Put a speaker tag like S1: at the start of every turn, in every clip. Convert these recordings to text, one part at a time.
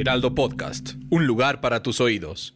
S1: Heraldo Podcast, un lugar para tus oídos.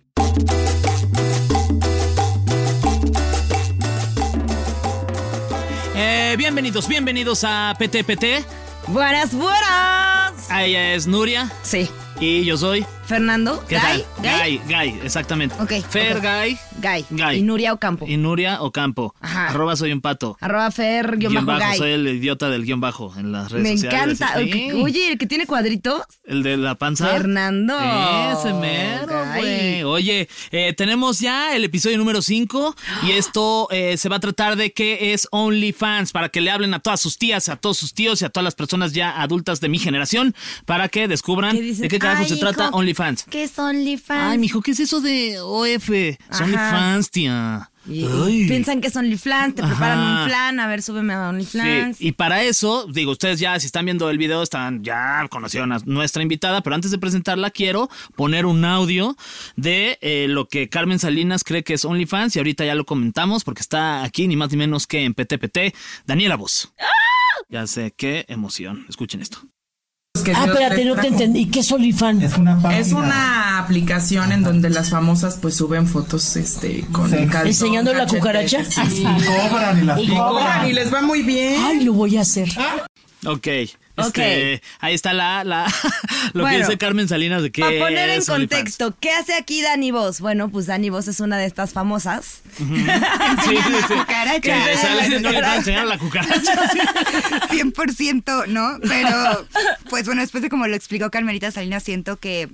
S2: Eh, bienvenidos, bienvenidos a PTPT.
S3: Buenas, buenas.
S2: Ella es Nuria
S3: Sí.
S2: y yo soy.
S3: Fernando.
S2: ¿Qué
S3: Guy.
S2: tal? Guy, Guy, exactamente.
S3: Ok,
S2: Fer,
S3: ok.
S2: Guy.
S3: Guy.
S2: Guy.
S3: Y Nuria Ocampo.
S2: Y Nuria Ocampo.
S3: Ajá.
S2: Arroba soy un pato.
S3: Arroba Fer, guion
S2: Guión
S3: bajo,
S2: soy el idiota del guion bajo en las redes
S3: Me
S2: sociales.
S3: encanta.
S2: Sí.
S3: Oye, el que tiene cuadritos.
S2: El de la panza.
S3: Fernando.
S2: Ese mero, güey. Oye, eh, tenemos ya el episodio número 5 y esto eh, se va a tratar de qué es OnlyFans para que le hablen a todas sus tías, a todos sus tíos y a todas las personas ya adultas de mi generación para que descubran de qué carajo
S3: Ay,
S2: se trata
S3: hijo,
S2: OnlyFans.
S3: ¿Qué es OnlyFans?
S2: Ay, mijo, ¿qué es eso de OF?
S3: Ajá.
S2: OnlyFans, tía.
S3: Y-. Piensan que es OnlyFans, te preparan un plan, a ver, súbeme a OnlyFans.
S2: Sí, y para eso, digo, ustedes ya, si están viendo el video, están ya conocieron a nuestra invitada, pero antes de presentarla, quiero poner un audio de eh, lo que Carmen Salinas cree que es OnlyFans, y ahorita ya lo comentamos, porque está aquí ni más ni menos que en PTPT, Daniela Voz. Ya sé qué emoción. Escuchen esto.
S4: Ah, espérate, no te entendí. ¿Qué es OnlyFans?
S5: Es una página.
S6: Es una aplicación en donde las famosas pues suben fotos este con
S5: Sí.
S6: calzón,
S4: ¿Enseñando la
S6: cachete,
S4: cucaracha?
S6: Sí.
S5: Y cobran y las
S6: Y cobran y les va muy bien.
S4: Ay, lo voy a hacer.
S2: Ok. Este, Ahí está la, la lo que dice Carmen Salinas de que
S3: Para poner en contexto, ¿qué hace aquí Dani Vos? Bueno, pues Dani Vos es una de estas famosas.
S2: Sí, sí, sí.
S3: Cucaracha.
S2: Que sale no le va a enseñar la cucaracha. sí.
S7: 100%, ¿no? Pero, pues bueno, después de como lo explicó Carmelita Salinas, siento que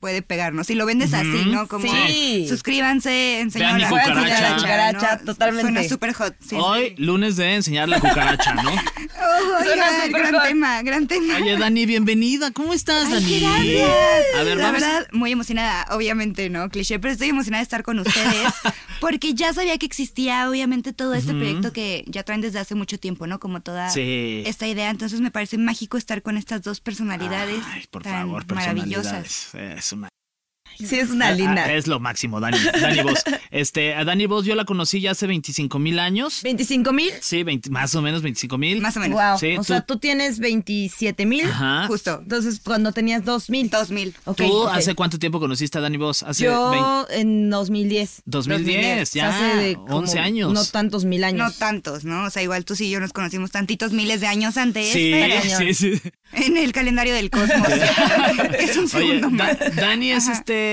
S7: puede pegarnos. Si lo vendes así, ¿no? Como
S3: Sí.
S7: suscríbanse, enseñar la
S2: cucaracha.
S3: Cucaracha,
S7: ¿no?
S3: totalmente.
S7: Suena súper hot. sí.
S2: Hoy, lunes de enseñar la cucaracha, ¿no?
S7: Oh,
S3: Suena
S7: gran
S3: hot.
S7: tema, gran tema.
S2: Oye, Dani, bienvenida. ¿Cómo estás,
S7: Ay,
S2: Dani?
S7: gracias.
S2: A ver,
S7: la
S2: vamos.
S7: verdad, muy emocionada, obviamente, ¿no? Cliché, pero estoy emocionada de estar con ustedes porque ya sabía que existía, obviamente, todo este proyecto que ya traen desde hace mucho tiempo, ¿no? Como toda
S2: Sí.
S7: esta idea. Entonces me parece mágico estar con estas dos personalidades
S2: Ay, por
S7: tan
S2: favor,
S7: maravillosas.
S2: personalidades. Es una
S3: Sí, es una
S2: Ah,
S3: linda.
S2: Es lo máximo, Dani. Dani Vos. Este, a Dani Vos yo la conocí ya hace 25 mil años.
S3: ¿25 mil?
S2: Sí, 20 más o menos 25 mil.
S7: Más o menos.
S3: Wow.
S2: Sí,
S3: o
S2: tú-
S3: sea, tú tienes 27 mil.
S2: Ajá.
S7: Justo.
S3: Entonces, cuando tenías 2 mil.
S7: 2000.
S3: Ok,
S2: ¿Tú
S3: ok.
S2: hace cuánto tiempo conociste a Dani Vos? Hace
S3: Yo en 2010.
S2: 2010, ya,
S3: Hace como
S2: 11 años.
S3: No tantos mil años.
S7: No tantos, ¿no? O sea, igual tú sí y yo nos conocimos tantitos miles de años antes.
S2: Sí,
S7: pero
S2: sí, sí.
S7: En el calendario del cosmos. es un
S2: Oye,
S7: segundo
S2: Da-
S7: más.
S2: Dani es
S7: Ajá.
S2: este.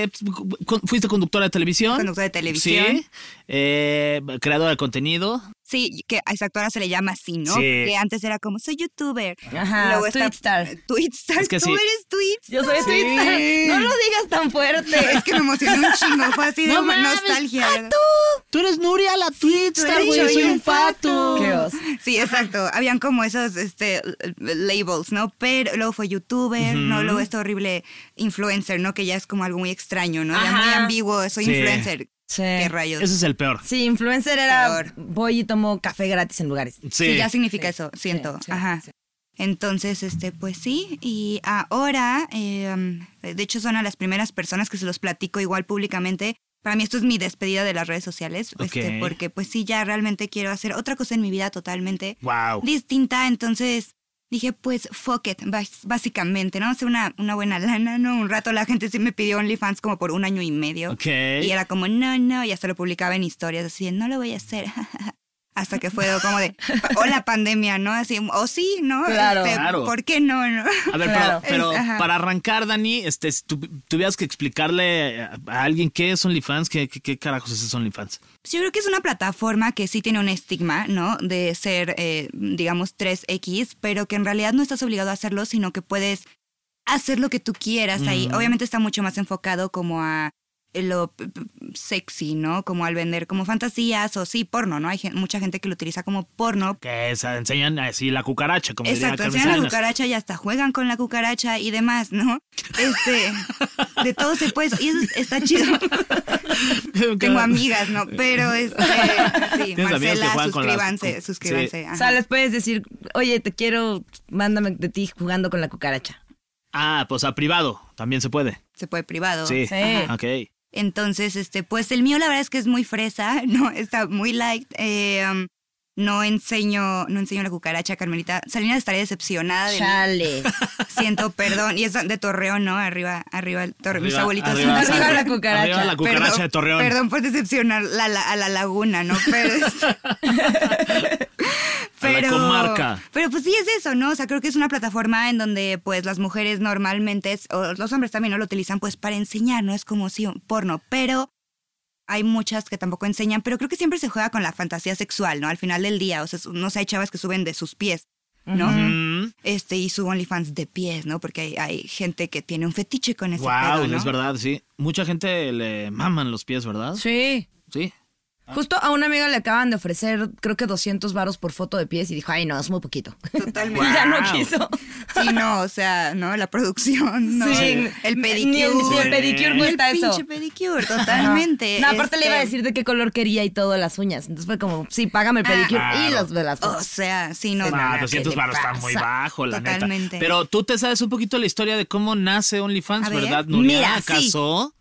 S2: Con- Fuiste conductora de televisión.
S7: Conductora de televisión.
S2: Sí. Eh, creadora de contenido.
S7: Sí, que exacto ahora se le llama así, ¿no?
S2: Sí.
S7: Que antes era como, soy youtuber.
S3: Ajá,
S7: Luego está
S3: Twitstar.
S7: Twitstar.
S2: Es que
S7: Tú
S2: sí.
S7: eres Twitstar.
S3: Yo soy
S2: Sí.
S3: Twitstar. No lo digas tan fuerte.
S7: Es que me emocionó un chingo. Fue así de
S2: No mames,
S7: nostalgia.
S2: Tú eres Nuria, la Twitstar, güey.
S7: yo,
S2: Soy
S7: yo
S2: un pato.
S3: Qué.
S7: Sí, exacto. Habían como esos este, labels, ¿no? Pero luego fue youtuber, ¿no? Luego este horrible influencer, ¿no? Que ya es como algo muy extraño, ¿no? Ya muy ambiguo. Soy
S2: Sí.
S7: influencer.
S3: Sí.
S7: ¿Qué rayos?
S2: Ese es el peor.
S3: Sí, influencer era
S7: Peor.
S3: voy y tomo café gratis en lugares.
S2: Sí.
S7: Sí, ya significa eso, siento.
S3: sí,
S7: Ajá.
S3: sí.
S7: Entonces, este, pues sí, y ahora, eh, um, de hecho, son a las primeras personas que se los platico igual públicamente. Para mí esto es mi despedida de las redes sociales, este, porque pues sí, ya realmente quiero hacer otra cosa en mi vida totalmente
S2: Wow.
S7: distinta. Entonces dije, pues, fuck it, básicamente, ¿no? Hacer una, una buena lana, ¿no? Un rato la gente sí me pidió OnlyFans como por un año y medio.
S2: Ok.
S7: Y era como, no, no, y hasta lo publicaba en historias, así, no lo voy a hacer. Hasta que fue como de, o la pandemia, ¿no? Así, o sí, ¿no?
S3: Claro.
S7: Este,
S2: Claro.
S7: ¿Por qué no, no?
S2: A ver,
S3: Claro.
S2: pero, pero
S7: Es- ajá.
S2: para arrancar, Dani, este, si tu- tuvieras que explicarle a, alguien qué es OnlyFans, ¿qué, qué, qué carajos es OnlyFans?
S7: Yo creo que es una plataforma que sí tiene un estigma, ¿no? De ser, eh, digamos, 3X, pero que en realidad no estás obligado a hacerlo, sino que puedes hacer lo que tú quieras ahí. Obviamente está mucho más enfocado como a lo p- p- sexy, ¿no? Como al vender como fantasías o sí, porno, ¿no? Hay mucha gente que lo utiliza como porno.
S2: Que se enseñan así la cucaracha, como
S7: Exacto, enseñan la cucaracha y hasta juegan con la cucaracha y demás, ¿no? Este, de todo se puede, y eso está chido. Tengo amigas, ¿no? Pero este, sí,
S2: Tienes amigas que
S7: Marcela,
S2: juegan con las-
S7: suscríbanse, suscríbanse.
S2: sí.
S3: O sea, les puedes decir, oye, te quiero, mándame de ti jugando con la cucaracha.
S2: Ah, pues a privado también se puede.
S7: Se puede privado.
S2: Sí.
S3: Sí.
S2: Ok.
S7: Entonces, este, pues el mío la verdad es que es muy fresa, ¿no? Está muy light. eh, um, no enseño, no enseño la cucaracha, Carmelita. Salina estaría decepcionada de mí.
S3: Chale.
S7: Siento perdón. Y es de Torreón, ¿no? Arriba, arriba el Torreón. Mis abuelitos
S2: arriba,
S3: arriba
S7: Torreón.
S3: la cucaracha.
S2: Arriba la cucaracha
S7: Perdón,
S2: de Torreón.
S7: Perdón por decepcionar la- la- a la laguna, ¿no? Pero, es-
S2: A la comarca.
S7: pero pues sí es eso, ¿no? O sea, creo que es una plataforma en donde pues las mujeres normalmente, o los hombres también no lo utilizan pues para enseñar, ¿no? Es como sí, un porno, pero hay muchas que tampoco enseñan, pero creo que siempre se juega con la fantasía sexual, ¿no? Al final del día, o sea, no sé, hay chavas que suben de sus pies, ¿no? Este, y su OnlyFans de pies, ¿no? Porque hay, hay gente que tiene un fetiche con ese
S2: Wow,
S7: pedo, ¿no?
S2: es verdad, sí. Mucha gente le maman los pies, ¿verdad?
S3: Sí.
S2: Sí.
S3: Justo a una amiga le acaban de ofrecer, creo que 200 varos por foto de pies y dijo, ay, no, es muy poquito.
S7: Totalmente.
S3: Y ya no
S2: Wow.
S3: quiso.
S7: Sí, no, o sea, ¿no? La producción, ¿no?
S3: Sí.
S7: El
S3: Ni
S7: pedicure.
S3: el, ni el pedicure
S7: El
S3: cuesta eso.
S7: pinche pedicure, totalmente.
S3: No, aparte le iba a
S7: Este,
S3: decir de qué color quería y todo las uñas. Entonces fue como, sí, págame el pedicure y los de las
S7: O
S3: fotos.
S7: sea, sí, no.
S2: Ah,
S7: ¿qué
S2: 200
S7: le
S2: baros está muy bajo, la
S7: Totalmente.
S2: neta. Pero tú te sabes un poquito la historia de cómo nace OnlyFans. ¿verdad, Nuria?
S3: Mira, sí.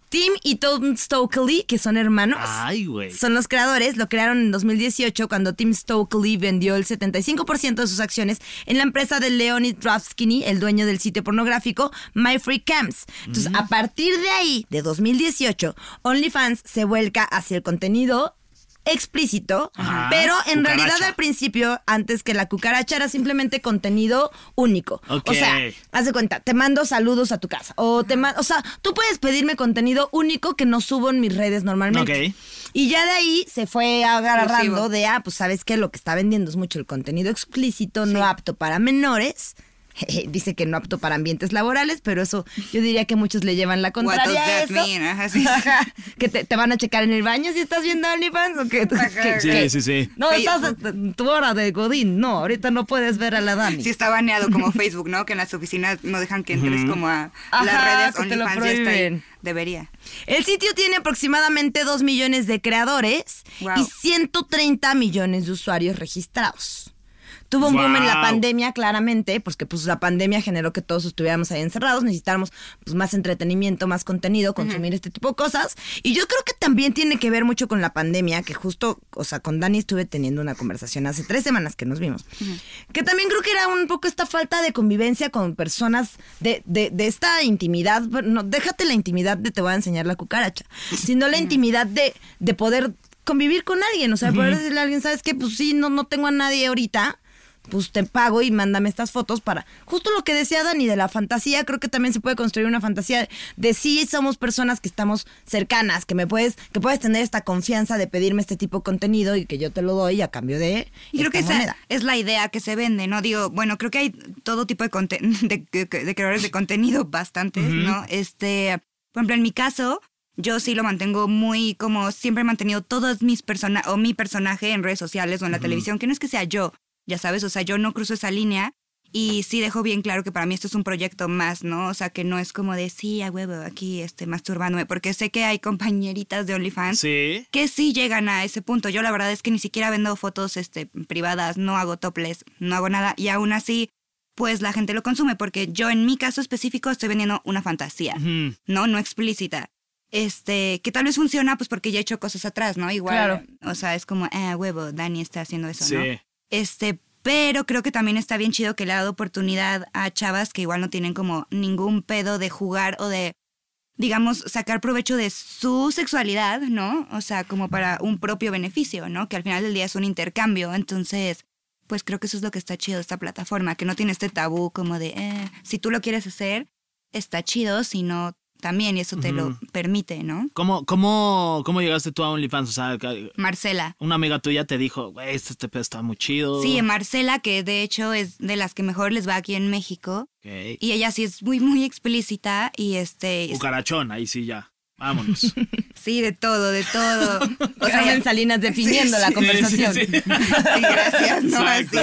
S3: Tim y Tom Stokely, que son hermanos.
S2: Ay.
S3: Son los creadores, lo crearon en 2018 cuando Tim Stokely vendió el 75% de sus acciones en la empresa de Leonid Dravsky, el dueño del sitio pornográfico My Free Camps. Entonces, a partir de ahí, de 2018, OnlyFans se vuelca hacia el contenido explícito,
S2: Ajá,
S3: pero en
S2: cucaracha.
S3: realidad al principio, antes que la cucaracha, era simplemente contenido único.
S2: Ok.
S3: O sea, haz de cuenta, te mando saludos a tu casa. O te o sea, tú puedes pedirme contenido único que no subo en mis redes normalmente.
S2: Ok.
S3: Y ya de ahí se fue agarrando
S7: Exclusivo.
S3: de, ah, pues sabes que lo que está vendiendo es mucho el contenido explícito, no apto para menores. Dice que no apto para ambientes laborales, pero eso yo diría que muchos le llevan la contraria
S7: does
S3: a
S7: that
S3: eso.
S7: mean? Ajá, sí, sí.
S3: Que te, te van a checar en el baño si estás viendo OnlyFans o que, que-
S2: Sí,
S3: que-
S2: sí, sí.
S3: No, estás en tu hora de Godín. No, ahorita no puedes ver a la Dani.
S7: Sí está baneado como Facebook, ¿no? Que en las oficinas no dejan que entres como a
S3: Ajá,
S7: las redes
S3: que te lo
S7: OnlyFans. Ya está ahí.
S3: prohíben.
S7: Debería.
S3: El sitio tiene aproximadamente 2 millones de creadores
S7: Wow.
S3: y 130 millones de usuarios registrados. Tuvo un boom en la pandemia, claramente, porque pues la pandemia generó que todos estuviéramos ahí encerrados, necesitáramos pues, más entretenimiento, más contenido, consumir este tipo de cosas. Y yo creo que también tiene que ver mucho con la pandemia, que justo, o sea, con Dani estuve teniendo una conversación hace tres semanas que nos vimos, que también creo que era un poco esta falta de convivencia con personas de, de, de esta intimidad, no, déjate la intimidad de te voy a enseñar la cucaracha, sino la intimidad de, de poder convivir con alguien, o sea, poder decirle a alguien, ¿sabes qué? Pues sí, no, no tengo a nadie ahorita, pues te pago y mándame estas fotos para justo lo que decía Dani de la fantasía creo que también se puede construir una fantasía de, de sí somos personas que estamos cercanas que me puedes que puedes tener esta confianza de pedirme este tipo de contenido y que yo te lo doy a cambio de
S7: Y creo que
S3: esta
S7: esa
S3: moneda.
S7: es la idea que se vende, ¿no? Digo, bueno, creo que hay todo tipo de, conten- de, de- de creadores de contenido bastantes, ¿no? Este, por ejemplo, en mi caso, yo sí lo mantengo muy como siempre he mantenido todos mis personajes o mi personaje en redes sociales o en la televisión, que no es que sea yo, ya sabes, o sea, yo no cruzo esa línea y sí dejo bien claro que para mí esto es un proyecto más, ¿no? O sea, que no es como de sí, a huevo, aquí este masturbándome, porque sé que hay compañeritas de OnlyFans
S2: Sí.
S7: que sí llegan a ese punto. Yo la verdad es que ni siquiera vendo fotos este, privadas, no hago topless, no hago nada y aún así pues la gente lo consume porque yo en mi caso específico estoy vendiendo una fantasía, no no explícita. Este, que tal vez funciona pues porque ya he hecho cosas atrás, ¿no? Igual,
S3: Claro.
S7: o sea, es como, ah, huevo, Dani está haciendo eso, ¿no? Este, pero creo que también está bien chido que le ha dado oportunidad a chavas que igual no tienen como ningún pedo de jugar o de, digamos, sacar provecho de su sexualidad, ¿no? O sea, como para un propio beneficio, ¿no? Que al final del día es un intercambio. Entonces, pues creo que eso es lo que está chido de esta plataforma, que no tiene este tabú como de, eh, si tú lo quieres hacer, está chido, si no, también, y eso te lo permite, ¿no?
S2: ¿Cómo, cómo, ¿Cómo llegaste tú a OnlyFans? O sea,
S7: Marcela.
S2: una amiga tuya te dijo, este, este pedo está muy chido.
S7: Sí, Marcela, que de hecho es de las que mejor les va aquí en México. Y ella sí es muy, muy explícita y este...
S2: Cucarachón, ahí sí ya. Vámonos.
S7: Sí, de todo, de todo.
S3: O sea, Carmen Salinas definiendo la conversación.
S7: Sí, gracias, ¿no? Así,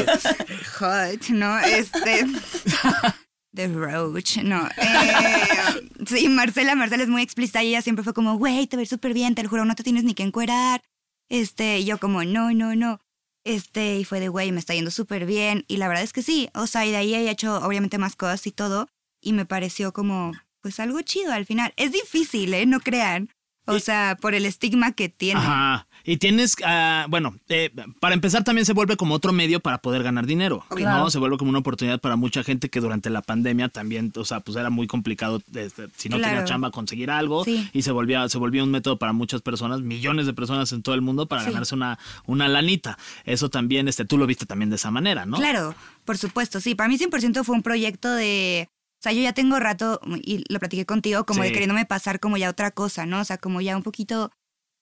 S7: hot, ¿no? Este... The Roach, no. Eh, sí, Marcela, Marcela es muy explícita y ella siempre fue como, güey, te ves súper bien, te lo juro, no te tienes ni que encuerar. Este, y yo como, no, no, no. Este, y fue de, güey, me está yendo súper bien. Y la verdad es que sí, o sea, y de ahí he hecho obviamente más cosas y todo. Y me pareció como, pues algo chido al final. Es difícil, ¿eh? No crean. O sea, por el estigma que tiene.
S2: Ajá. Y tienes, uh, bueno, eh, para empezar también se vuelve como otro medio para poder ganar dinero, ¿no? Se vuelve como una oportunidad para mucha gente que durante la pandemia también, o sea, pues era muy complicado, este, si no tenía chamba, conseguir algo y se volvía, se volvía un método para muchas personas, millones de personas en todo el mundo para ganarse una, una lanita. Eso también, este, tú lo viste también de esa manera, ¿no?
S7: Claro, por supuesto, sí. Para mí 100% fue un proyecto de... O sea, yo ya tengo rato, y lo platiqué contigo, como de queriéndome pasar como ya otra cosa, ¿no? O sea, como ya un poquito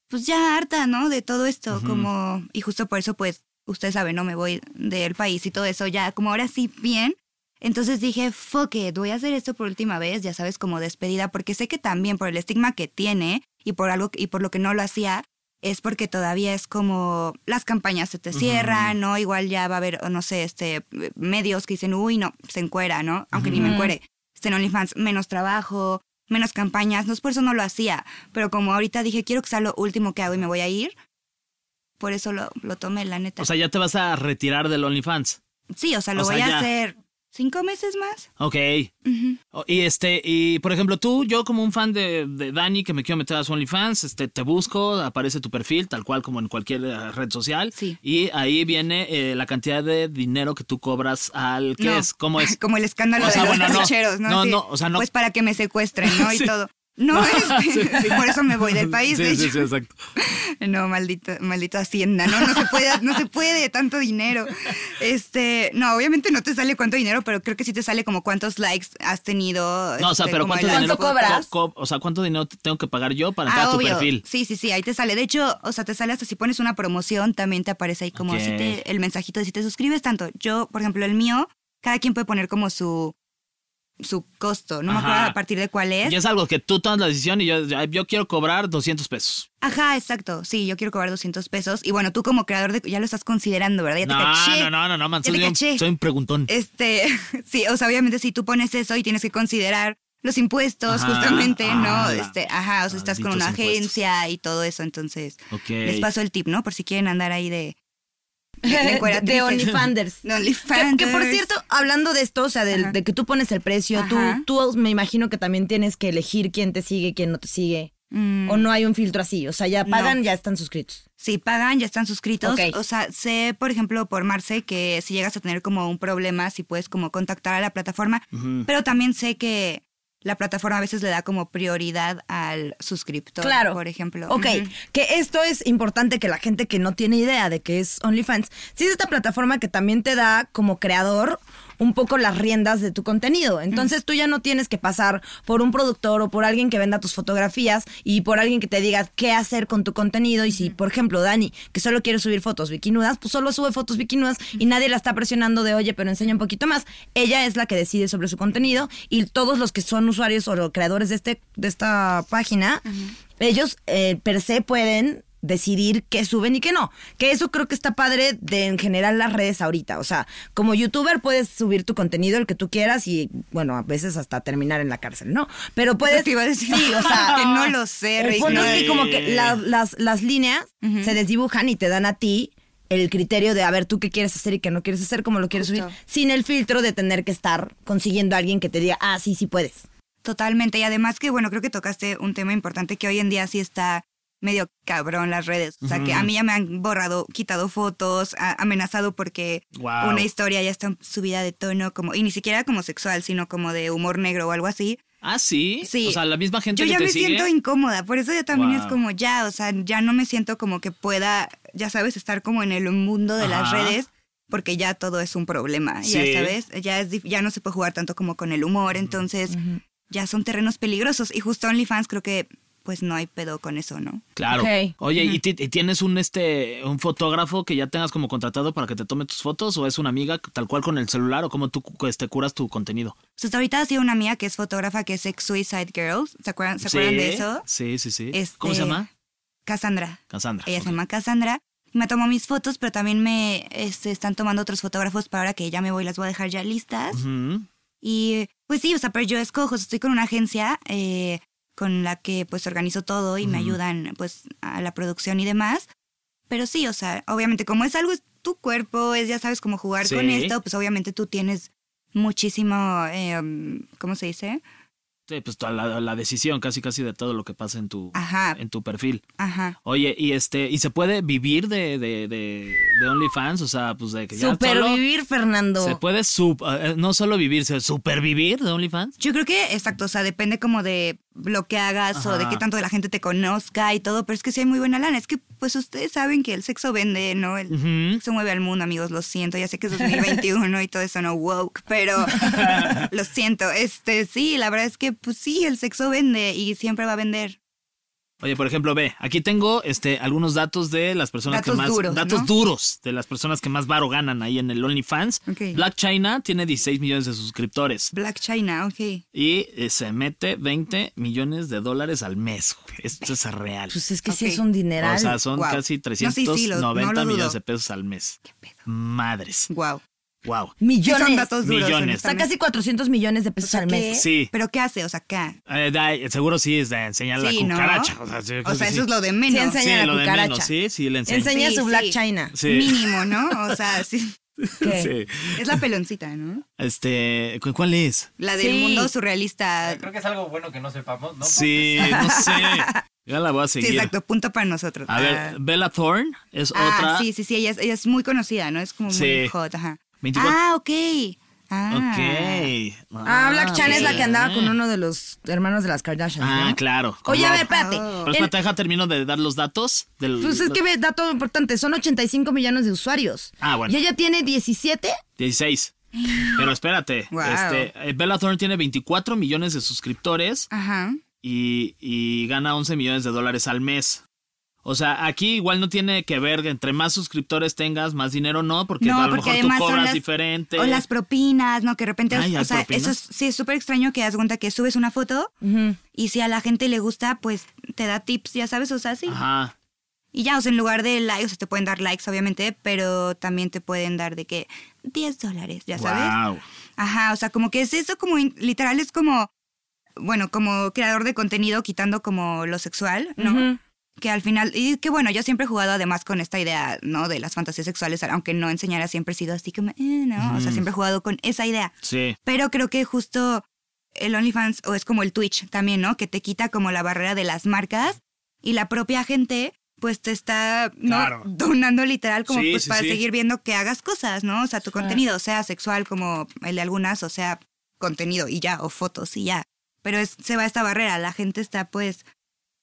S7: pues ya harta, ¿no? De todo esto, como, y justo por eso, pues, ustedes saben, ¿no? Me voy del país y todo eso, ya como ahora sí bien. Entonces dije, fuck it, voy a hacer esto por última vez, ya sabes, como despedida, porque sé que también por el estigma que tiene y por algo y por lo que no lo hacía, es porque todavía es como las campañas se te cierran, ¿no? Igual ya va a haber, no sé, este, medios que dicen, uy, no, se encuera, ¿no? Aunque ni me encuere. En OnlyFans, menos trabajo, menos campañas, no es por eso no lo hacía, pero como ahorita dije, quiero que sea lo último que hago y me voy a ir, por eso lo, lo tomé, la neta.
S2: O sea, ya te vas a retirar del OnlyFans.
S7: Sí, o sea, lo voy a hacer cinco meses más.
S2: Ok. Y este, y por ejemplo, tú, yo como un fan de, de, Dani que me quiero meter a su OnlyFans, este, te busco, aparece tu perfil, tal cual como en cualquier eh, red social.
S7: Sí.
S2: Y ahí viene eh, la cantidad de dinero que tú cobras al ¿qué es? ¿Cómo es?
S7: Como el escándalo de los no, ¿no?
S2: No, no, o sea, no.
S7: Pues para que me secuestren, ¿no? Y todo. No, es, por eso me voy del país.
S2: Sí, sí, sí, exacto.
S7: No, maldito, maldito Hacienda, ¿no? No se puede, no se puede tanto dinero. Este, no, obviamente no te sale cuánto dinero, pero creo que sí te sale como cuántos likes has tenido.
S2: No, o sea,
S7: este,
S2: pero cuánto dinero cobras. o sea, cuánto dinero tengo que pagar yo para entrar
S7: ah,
S2: a tu
S7: obvio.
S2: perfil.
S7: Sí, sí, sí, ahí te sale. De hecho, o sea, te sale hasta si pones una promoción, también te aparece ahí como si te, el mensajito de si te suscribes tanto. Yo, por ejemplo, el mío, cada quien puede poner como su su costo, no me acuerdo a partir de cuál es.
S2: Y es algo que tú tomas la decisión y yo, yo quiero cobrar 200 pesos.
S7: Ajá, exacto. Sí, yo quiero cobrar 200 pesos. Y bueno, tú como creador de... Ya lo estás considerando, ¿verdad? Ya te
S2: No,
S7: caché.
S2: no, no, no, no, man, soy, un, soy un preguntón.
S7: Este, sí, o sea, obviamente si tú pones eso y tienes que considerar los impuestos,
S2: Ajá.
S7: justamente, ¿no? Este, ajá, o sea, estás con una
S2: impuestos.
S7: agencia y todo eso, entonces
S2: Ok.
S7: les paso el tip, ¿no? Por si quieren andar ahí de... de
S3: de. OnlyFanders.
S7: De
S3: Que, por cierto, hablando de esto, o sea, de, que tú pones el precio, tú,
S7: Ajá.
S3: tú me imagino que también tienes que elegir quién te sigue, quién no te sigue.
S7: Mm,
S3: O no hay un filtro así, o sea, ya
S7: No.
S3: pagan, ya están suscritos.
S7: Sí, pagan, ya están suscritos.
S3: Ok.
S7: O sea, sé, por ejemplo, por Marce, que si llegas a tener como un problema, si puedes como contactar a la plataforma. Pero también sé que la plataforma a veces le da como prioridad al suscriptor.
S3: Claro.
S7: Por ejemplo.
S3: Ok, que esto es importante que la gente que no tiene idea de que es OnlyFans, sí es esta plataforma que también te da como creador un poco las riendas de tu contenido. Entonces tú ya no tienes que pasar por un productor o por alguien que venda tus fotografías y por alguien que te diga qué hacer con tu contenido. Y si, por ejemplo, Dani, que solo quiere subir fotos bikinudas, pues solo sube fotos bikinudas y nadie la está presionando de, oye, pero enseña un poquito más. Ella es la que decide sobre su contenido y todos los que son usuarios o los creadores de, este, de esta página, ellos eh, per se pueden decidir qué suben y qué no. Que eso creo que está padre de en general las redes ahorita. O sea, como youtuber puedes subir tu contenido, el que tú quieras, y bueno, a veces hasta terminar en la cárcel, ¿no? Pero puedes.
S7: Eso te iba a decir.
S3: Sí, o sea.
S7: que no lo sé,
S3: El es que como que la- las, las líneas se desdibujan y te dan a ti el criterio de a ver tú qué quieres hacer y qué no quieres hacer, cómo lo quieres
S7: Justo.
S3: subir, sin el filtro de tener que estar consiguiendo a alguien que te diga, ah, sí, sí puedes.
S7: Totalmente. Y además que, bueno, creo que tocaste un tema importante que hoy en día sí está medio cabrón las redes. O sea, que a mí ya me han borrado, quitado fotos, a- amenazado porque
S2: Wow.
S7: una historia ya está subida de tono, como, y ni siquiera como sexual, sino como de humor negro o algo así.
S2: Ah, sí.
S7: Sí.
S2: O sea, la misma gente
S7: Yo
S2: que
S7: ya
S2: te
S7: me
S2: sigue.
S7: siento incómoda, por eso ya también
S2: Wow.
S7: es como ya, o sea, ya no me siento como que pueda, ya sabes, estar como en el mundo de las redes, porque ya todo es un problema,
S2: Sí.
S7: ya sabes, ya, es, dif- ya no se puede jugar tanto como con el humor, entonces ya son terrenos peligrosos. Y justo OnlyFans creo que pues no hay pedo con eso, ¿no?
S2: Claro. Oye, ¿y, ti- y tienes un este un fotógrafo que ya tengas como contratado para que te tome tus fotos o es una amiga tal cual con el celular o cómo tú este, curas tu contenido?
S7: Pues ahorita ha sido una amiga que es fotógrafa que es ex Suicide Girls. ¿Se acuerdan, ¿se acuerdan
S2: Sí,
S7: de eso?
S2: Sí, sí, sí.
S7: Este,
S2: ¿Cómo se llama?
S7: Cassandra.
S2: Cassandra.
S7: Ella se llama Cassandra. Me tomó mis fotos, pero también me este, están tomando otros fotógrafos para ahora que ya me voy, las voy a dejar ya listas. Y pues sí, o sea, pero yo escojo, o sea, estoy con una agencia eh, con la que pues organizo todo y me ayudan pues a la producción y demás. Pero sí, o sea, obviamente como es algo, es tu cuerpo, es ya sabes cómo jugar con esto, pues obviamente tú tienes muchísimo, eh, um, ¿cómo se dice?
S2: Sí, pues toda la, la decisión casi casi de todo lo que pasa en tu
S7: Ajá.
S2: en tu perfil.
S7: Ajá.
S2: Oye, y este, ¿y se puede vivir de, de, de, de OnlyFans? O sea, pues de que ya solo-
S3: Supervivir, Fernando.
S2: Se puede sup- eh, no solo vivir, se supervivir de OnlyFans.
S7: Yo creo que, exacto, o sea, depende como de lo que hagas o de qué tanto la gente te conozca y todo, pero es que sí hay muy buena lana. Es que, pues ustedes saben que el sexo vende, ¿no? El sexo mueve al mundo, amigos, lo siento. Ya sé que es 2021 y todo eso no woke, pero lo siento. Este, sí, la verdad es que, pues sí, el sexo vende y siempre va a vender.
S2: Oye, por ejemplo, ve, aquí tengo este algunos datos de las personas
S7: Datos
S2: que más
S7: duros,
S2: datos
S7: ¿no?
S2: duros de las personas que más varo ganan ahí en el OnlyFans. Black China tiene 16 millones de suscriptores
S7: Black China, ok.
S2: y eh, se mete 20 millones de dólares al mes. güey. Esto es real.
S3: Pues es que sí es un dineral.
S2: o sea, son
S7: Wow.
S2: casi
S7: No, sí, sí,
S2: 390
S7: lo- no
S2: millones de pesos al mes. Madres.
S7: Wow.
S2: Wow.
S3: millones.
S7: son datos duros.
S2: Millones.
S3: o sea, casi 400 millones de pesos al mes.
S2: Sí.
S7: ¿Pero qué hace? O sea, ¿qué?
S2: Eh, da- seguro sí es de enseñar la
S7: Sí, ¿no?
S2: cucaracha. O sea,
S7: O eso
S2: sí.
S7: es lo de
S3: Sí,
S7: menos.
S3: enseña
S2: Sí,
S3: la
S2: lo de
S3: cucaracha.
S2: menos, sí, sí, le enseña.
S3: Enseña
S7: Sí,
S3: su Black
S7: sí.
S3: China.
S2: Sí.
S7: Mínimo, ¿no? O sea, sí.
S3: ¿Qué?
S2: Sí.
S7: Es la peloncita, ¿no?
S2: Este, ¿cu- ¿cuál es?
S7: La del
S3: Sí.
S7: mundo surrealista.
S5: Creo que es algo bueno que no sepamos, ¿no?
S2: Sí, no sé. Ya la voy a
S7: Sí,
S2: seguir.
S7: exacto, punto para nosotros.
S2: A ver, Bella Thorne es
S7: Ah,
S2: otra.
S7: sí, sí, sí, ella es, ella es muy conocida, ¿no? Es como
S2: Sí.
S7: muy hot, ajá.
S2: 24.
S7: Ah, ok. Ah.
S2: Ok.
S3: Ah, Black Chan es la que andaba con uno de los hermanos de las Kardashians,
S2: Ah,
S3: ¿no?
S2: claro.
S3: Oye, a ver, espérate.
S7: Oh.
S2: Pero espérate, deja termino de dar los datos del.
S3: Pues es que ve, dato importante, son 85 millones de usuarios.
S2: Ah, bueno.
S3: Y ella tiene 17.
S2: 16. Pero espérate.
S7: Wow.
S2: Este, eh, Bella Thorne tiene 24 millones de suscriptores
S7: Ajá.
S2: y, y gana 11 millones de dólares al mes. O sea, aquí igual no tiene que ver entre más suscriptores tengas, más dinero no, porque
S7: no,
S2: a lo
S7: porque
S2: mejor tú
S7: además
S2: cobras
S7: las,
S2: diferente.
S7: O las propinas, ¿no? Que de repente,
S2: Ay,
S7: o
S2: ¿hay
S7: sea,
S2: propinas?
S7: eso es, sí es súper extraño que das cuenta que subes una foto y si a la gente le gusta, pues te da tips, ya sabes, o sea, sí.
S2: Ajá.
S7: Y ya, o sea, en lugar de likes, o sea, te pueden dar likes, obviamente, pero también te pueden dar de que 10 dólares, ya sabes.
S2: Wow.
S7: Ajá, o sea, como que es eso, como literal es como, bueno, como creador de contenido quitando como lo sexual, ¿no?
S3: Ujú.
S7: Que al final, y que bueno, yo siempre he jugado además con esta idea, ¿no? De las fantasías sexuales, aunque no enseñara siempre he sido así como, eh, ¿no? O sea, siempre he jugado con esa idea.
S2: Sí.
S7: Pero creo que justo el OnlyFans, o es como el Twitch también, ¿no? Que te quita como la barrera de las marcas y la propia gente, pues te está, ¿no?
S2: Claro.
S7: Donando literal como
S2: Sí,
S7: pues
S2: sí,
S7: para
S2: sí.
S7: seguir viendo que hagas cosas, ¿no? O sea, tu contenido, sea sexual como el de algunas, o sea, contenido y ya, o fotos y ya. Pero es, se va esta barrera, la gente está pues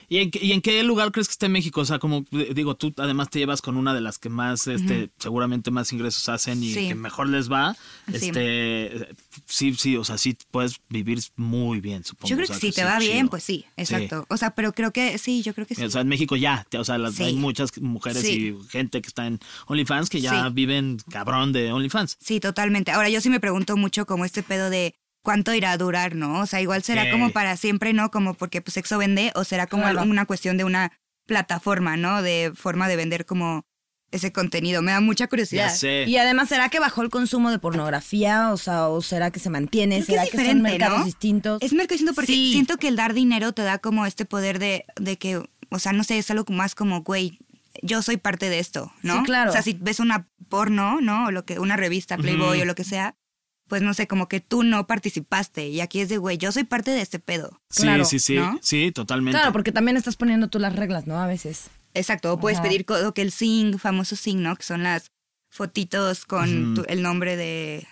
S2: ¿Y en, qué- ¿Y en qué lugar crees que esté México? O sea, como eh, digo, tú además te llevas con una de las que más, este, seguramente más ingresos hacen y
S7: Sí.
S2: que mejor les va.
S7: Sí.
S2: Este, sí, sí, o sea, sí puedes vivir muy bien, supongo.
S7: Yo creo
S2: O sea,
S7: que si te va bien, pues sí, exacto. O sea, pero creo que sí, yo creo que sí.
S2: O sea, en México ya, o sea, las- hay muchas mujeres y gente que está en OnlyFans que ya viven cabrón de OnlyFans.
S7: Sí, totalmente. Ahora yo sí me pregunto mucho como este pedo de cuánto irá a durar, ¿no? O sea, igual será como para siempre, ¿no? Como porque pues sexo vende o será como
S3: Claro.
S7: una cuestión de una plataforma, ¿no? De forma de vender como ese contenido. Me da mucha curiosidad.
S2: Ya sé.
S3: Y además, ¿será que bajó el consumo de pornografía? O sea, ¿o será que se mantiene?
S7: Creo que
S3: ¿Será
S7: es
S3: que, son mercados
S7: ¿no?
S3: distintos?
S7: Es mercado distinto porque
S3: Sí.
S7: siento que el dar dinero te da como este poder de, de que, o sea, no sé, es algo más como, güey, yo soy parte de esto, ¿no?
S3: Sí, claro.
S7: O sea, si ves una porno, ¿no? O lo que, una revista, Playboy o lo que sea, pues no sé, como que tú no participaste. Y aquí es de, güey, yo soy parte de este pedo.
S2: Sí,
S3: Claro,
S2: sí, sí,
S7: ¿no?
S2: sí, totalmente.
S3: Claro, porque también estás poniendo tú las reglas, ¿no? A veces.
S7: Exacto, o puedes
S3: Ajá.
S7: pedir que el sing, famoso sing, ¿no? Que son las fotitos con tu- el nombre de,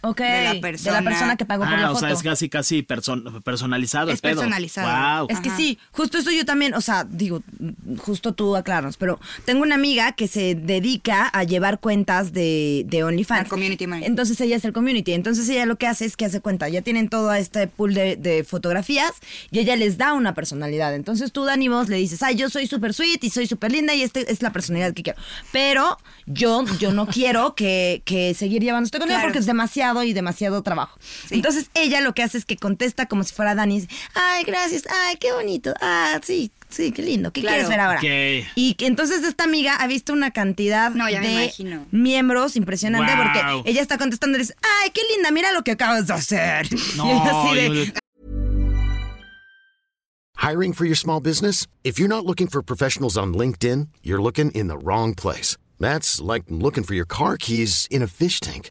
S3: Ok,
S7: de la
S3: de
S7: persona.
S3: la persona que pagó por
S2: Ah,
S3: la
S2: o
S3: foto.
S2: sea, es casi, casi person- personalizado. el
S7: Es
S2: pedo.
S7: personalizado.
S2: Wow.
S3: Es que sí, justo eso yo también, o sea, digo, justo tú aclarnos, pero tengo una amiga que se dedica a llevar cuentas de, de OnlyFans.
S7: Al community manager.
S3: Entonces ella es el community. Entonces ella lo que hace es que hace cuenta, ya tienen todo este pool de, de fotografías y ella les da una personalidad. Entonces tú, Dani, vos le dices, ay, yo soy súper sweet y soy súper linda y esta es la personalidad que quiero. Pero yo, yo no quiero que, que seguir llevando esto con ella
S7: Claro.
S3: porque es demasiado y demasiado trabajo. Entonces ella lo que hace es que contesta como si fuera Dani. y dice, Ay, gracias. Ay, qué bonito. Ah, sí, sí, qué lindo. ¿Qué
S7: Claro.
S3: quieres ver ahora?
S2: Ok.
S3: Y entonces esta amiga ha visto una cantidad
S7: No, ya me
S3: de
S7: imagino.
S3: miembros impresionante
S2: Wow.
S3: porque ella está contestando y dice, ay, qué linda, mira lo que acabas de hacer.
S2: No,
S3: y ella así de,
S8: Hiring for your small business? If you're not looking for professionals on LinkedIn, you're looking in the wrong place. That's like looking for your car keys in a fish tank.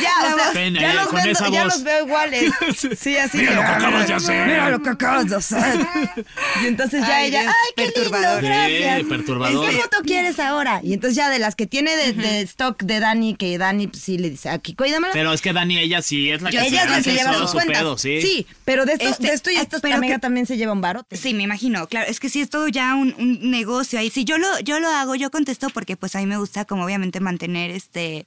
S3: Ya, o sea,
S2: Ven,
S3: ya,
S2: eh,
S3: los, vendo- ya los veo iguales. Sí, así.
S2: Mira
S3: de,
S2: lo que
S3: "Ah,
S2: acabas de hacer".
S3: Mira lo que acabas de hacer. Y entonces ya
S7: Ay,
S3: ella,
S7: Dios,
S3: ay, qué lindo, gracias.
S2: Sí, perturbador.
S3: ¿Qué foto quieres ahora? Y entonces ya de las que tiene de, de stock de Dani, que Dani pues, sí le dice, aquí, cuídamela.
S2: Pero es que Dani, ella sí es la que
S3: ella
S2: se
S3: es la que lleva sus
S2: su
S3: cuentas.
S2: pedo, sí.
S3: pero de esto,
S7: Este,
S3: de esto y
S7: ah,
S3: esto
S7: pero
S3: amiga
S7: que-
S3: también se lleva un barote.
S7: Sí, me imagino, claro. Es que sí es todo ya un, un negocio ahí. Sí, yo lo, yo lo hago, yo contesto porque pues a mí me gusta como obviamente mantener este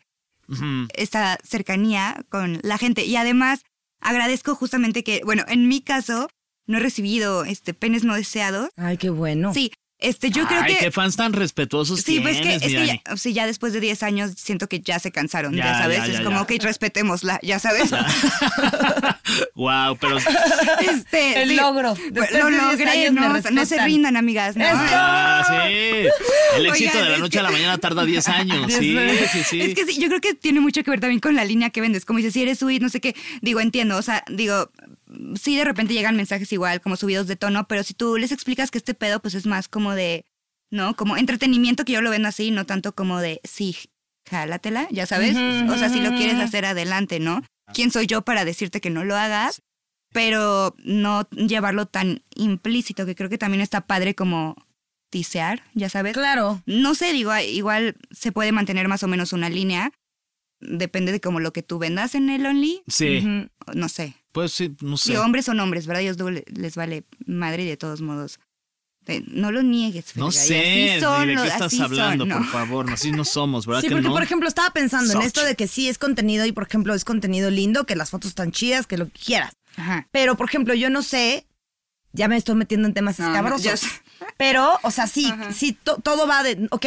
S7: Esta cercanía con la gente. Y además agradezco justamente que, bueno, en mi caso no he recibido este penes no deseados.
S3: Ay, qué bueno.
S7: Sí, este, yo creo
S2: Ay,
S7: que
S2: qué fans tan respetuosos
S7: Sí, pues
S2: tienes,
S7: es que, es que ya, sí, ya después de 10 años siento que ya se cansaron, ya,
S2: Ya,
S7: sabes,
S2: ya,
S7: es
S2: ya,
S7: como
S2: ya.
S7: que respetémosla, ya sabes.
S2: wow, pero
S7: Este,
S3: El
S7: sí,
S3: logro.
S7: pues,
S3: Después
S7: lo
S3: de 10
S7: logré, no, no se rindan, amigas, ¿no?
S2: Ah, sí. El éxito
S7: Oigan,
S2: de la noche
S7: que-
S2: a la mañana tarda 10 años. Sí, sí, sí.
S7: Es que sí, yo creo que tiene mucho que ver también con la línea que vendes. Como dices, si eres sweet, no sé qué. Digo, entiendo. O sea, digo, sí, de repente llegan mensajes igual, como subidos de tono, pero si tú les explicas que este pedo, pues es más como de, ¿no? Como entretenimiento, que yo lo vendo así, no tanto como de, sí, jálatela, ya sabes. O sea, si lo quieres hacer adelante, ¿no? ¿Quién soy yo para decirte que no lo hagas? Pero no llevarlo tan implícito, que creo que también está padre como tisear, ya sabes.
S3: Claro.
S7: No sé, digo, igual se puede mantener más o menos una línea. Depende de como lo que tú vendas en el Only.
S2: Sí.
S7: No sé.
S2: Pues sí, no sé.
S7: Si hombres son hombres, ¿verdad? Ellos les vale madre y de todos modos. No lo niegues,
S2: No
S7: Fergay,
S2: sé
S7: así son
S2: ni de qué estás
S7: así son,
S2: hablando,
S7: ¿no?
S2: por favor. Así no somos, ¿verdad
S3: Sí,
S2: que
S3: porque
S2: no?
S3: por ejemplo estaba pensando en esto de que sí es contenido y por ejemplo es contenido lindo, que las fotos están chidas, que lo que quieras.
S7: Ajá.
S3: Pero por ejemplo yo no sé, ya me estoy metiendo en temas
S7: No, no,
S3: escabrosos.
S7: yo.
S3: Pero, o sea, sí, sí, to- todo va de, ok,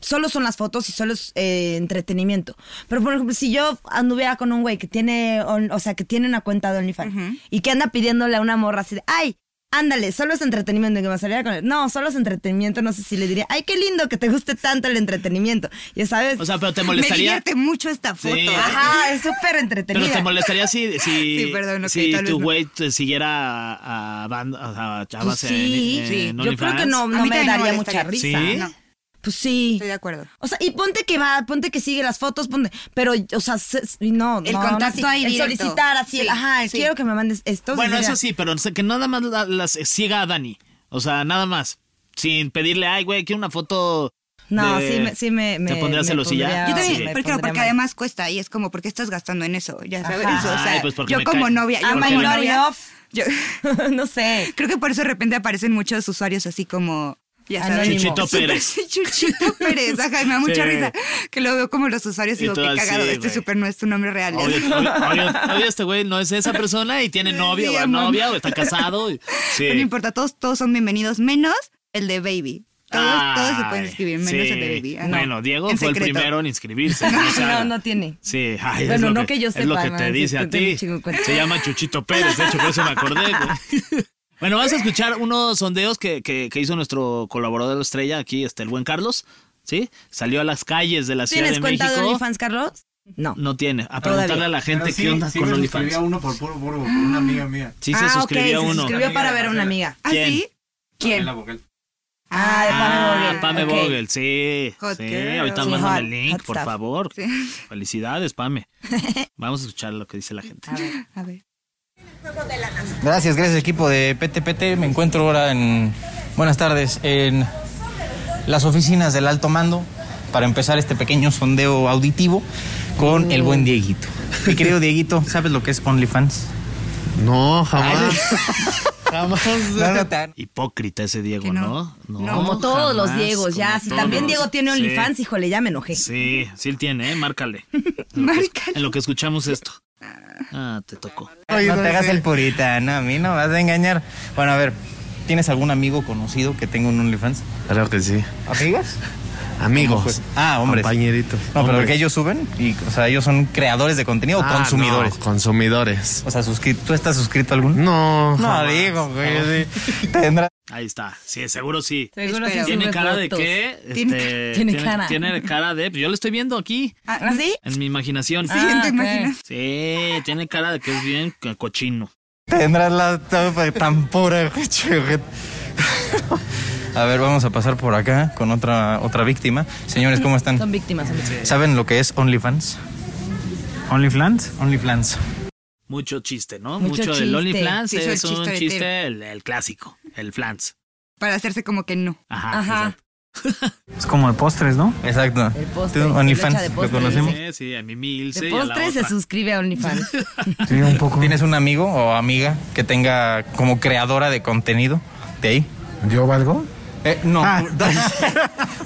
S3: solo son las fotos y solo es eh, entretenimiento. Pero por ejemplo, si yo anduviera con un güey que tiene, on- o sea, que tiene una cuenta de OnlyFans y que anda pidiéndole a una morra así de, ay, ándale, solo es entretenimiento que me saliera con él. No, solo es entretenimiento, no sé si le diría, ay, qué lindo que te guste tanto el entretenimiento. Ya sabes.
S2: O sea, pero te
S7: Me
S2: molestaría.
S7: divierte mucho esta foto.
S2: Sí.
S3: Ajá, es súper entretenida.
S2: Pero te molestaría si, si,
S7: Sí, perdón, ok,
S2: si
S7: tal
S2: tu
S7: no.
S2: güey te siguiera a, a, a chavas
S3: Pues sí,
S2: en,
S3: sí.
S2: en
S3: Yo creo que no, no me daría mucha risa.
S2: ¿Sí?
S7: No,
S3: Pues sí.
S7: estoy de acuerdo.
S3: O sea, y ponte que va, ponte que sigue las fotos, ponte, pero, o sea, se- no,
S7: El
S3: no, no
S7: contacto
S3: así,
S7: ahí
S3: el
S7: directo.
S3: solicitar así, el, ajá,
S7: sí.
S3: quiero que me mandes esto.
S2: Bueno, eso sí, pero no sé, que nada más la- las siga a Dani. O sea, nada más. Sin pedirle, ay, güey, quiero una foto.
S3: No,
S2: de-
S3: sí me, sí me,
S2: ¿Te
S3: me-
S2: pondrías
S3: me
S2: celosilla?
S7: Yo también,
S2: sí.
S3: me
S7: porque, porque además cuesta y es como, ¿por qué estás gastando en eso? Ya sabes.
S3: Ajá.
S7: O sea,
S2: Ay, pues
S7: yo como
S2: cae-
S7: novia, yo como novia,
S3: off.
S7: yo-
S3: no sé.
S7: creo que por eso de repente aparecen muchos usuarios así como Ya sabes.
S3: Anónimo.
S2: Chuchito Pérez.
S7: Chuchito Pérez. Ajá, me da mucha
S2: Sí.
S7: risa. Que lo veo como los usuarios y digo, qué cagado. este
S2: güey.
S7: súper no es tu nombre real.
S2: Oye, este güey no es esa persona y tiene novia
S7: Sí,
S2: o novia o está casado.
S7: No importa, todos, todos son bienvenidos, menos el de Baby. Todos, todos se pueden inscribir, menos
S2: sí.
S7: el de Baby. Ah, no.
S2: Bueno, Diego
S7: En
S2: fue el primero en inscribirse. o sea,
S3: No, no tiene.
S2: Sí, ay,
S3: Bueno, no que yo
S2: Es lo
S3: sepa,
S2: que te dice a ti. Se llama Chuchito Pérez, de hecho, por eso me acordé. Bueno, vamos a escuchar unos sondeos que, que, que hizo nuestro colaborador estrella aquí, este, el buen Carlos. ¿Sí? Salió a las calles de la Ciudad
S3: ¿Tienes
S2: de
S3: cuenta
S2: México.
S3: de OnlyFans, Carlos? No.
S2: No tiene. A
S3: Todavía.
S2: preguntarle a la gente
S5: Pero sí,
S2: qué onda
S5: sí
S2: con
S5: me
S2: OnlyFans.
S5: suscribí a uno por puro, puro, por una amiga mía.
S2: Sí, se
S3: ah,
S2: suscribió
S3: ok,
S2: a
S3: se
S2: uno.
S3: suscribió para ver a una amiga.
S7: ¿Ah,
S2: ¿Quién?
S7: sí? ¿Quién?
S3: Ah, de Pame
S2: Ah,
S3: Vogel.
S2: Pame. Vogel, sí.
S7: Hot
S2: sí,
S7: girl.
S2: ahorita
S3: Sí,
S2: mándame
S3: hot,
S2: el link,
S3: hot
S2: por
S3: stuff.
S2: favor.
S7: Sí.
S2: Felicidades, Pame. Vamos a escuchar lo que dice la gente.
S7: A ver.
S9: Gracias, gracias equipo de PTPT. Me encuentro ahora en, buenas tardes, en las oficinas del alto mando para empezar este pequeño sondeo auditivo con el buen Dieguito. Mi querido Dieguito, ¿sabes lo que es OnlyFans?
S10: No, jamás. jamás.
S9: No,
S2: Hipócrita ese Diego,
S7: Que
S2: ¿no?
S7: no.
S2: No,
S3: Como todos los
S2: jamás,
S3: Diegos, ya.
S2: como
S3: Si
S2: todos.
S3: también Diego tiene
S2: Sí.
S3: OnlyFans, híjole, ya me enojé.
S2: Sí, sí él tiene, ¿eh? Márcale. En lo que-
S7: Márcale.
S2: En lo que escuchamos esto. Ah, te tocó.
S9: no te hagas el purita, no, a mí no me vas a engañar. Bueno, a ver, ¿tienes algún amigo conocido que tenga un OnlyFans?
S10: Creo que sí.
S9: ¿Amigas?
S10: Amigos.
S9: Pues, ah, hombres.
S10: Compañeritos.
S9: No, pero
S10: Hombres.
S9: que ellos suben, y, o sea, ellos son creadores de contenido o
S10: Ah,
S9: consumidores.
S10: no, consumidores.
S9: O sea, ¿tú estás suscrito a alguno?
S10: No.
S9: No,
S10: jamás.
S9: digo, güey, sí. Tendrá.
S2: Ahí está. Sí, seguro sí.
S3: Seguro sí
S2: Tiene cara de qué?
S7: Tiene
S2: Este,
S3: Tiene cara.
S2: Tiene cara de. Yo lo estoy viendo aquí,
S3: ¿Ah, sí?
S2: en mi imaginación.
S7: Sí, ¿te
S3: ok.
S7: imaginas?
S2: Sí, tiene cara de que es bien co- cochino.
S9: Tendrás la tan pura, che, A ver, vamos a pasar por acá con otra otra víctima. Señores, ¿cómo están?
S3: Son víctimas. son víctimas.
S9: ¿Saben lo que es OnlyFans?
S11: ¿OnlyFans?
S9: OnlyFans.
S2: Mucho chiste, ¿no?
S3: Mucho
S2: Mucho,
S3: chiste.
S2: el OnlyFans es un
S7: chiste
S2: el, el clásico, el flans.
S7: Para hacerse como que no.
S2: Ajá.
S3: Ajá.
S11: Es como de postres, ¿no?
S9: Exacto.
S3: El postre,
S9: ¿Tú, OnlyFans, ¿lo conocemos?
S2: Sí, sí, a mi Milce
S3: De
S2: y a la
S3: postre se suscribe a OnlyFans.
S11: Sí, un poco.
S9: ¿Tienes un amigo o amiga que tenga como creadora de contenido de ahí?
S11: ¿Yo valgo?
S9: Eh, no.
S11: Ah.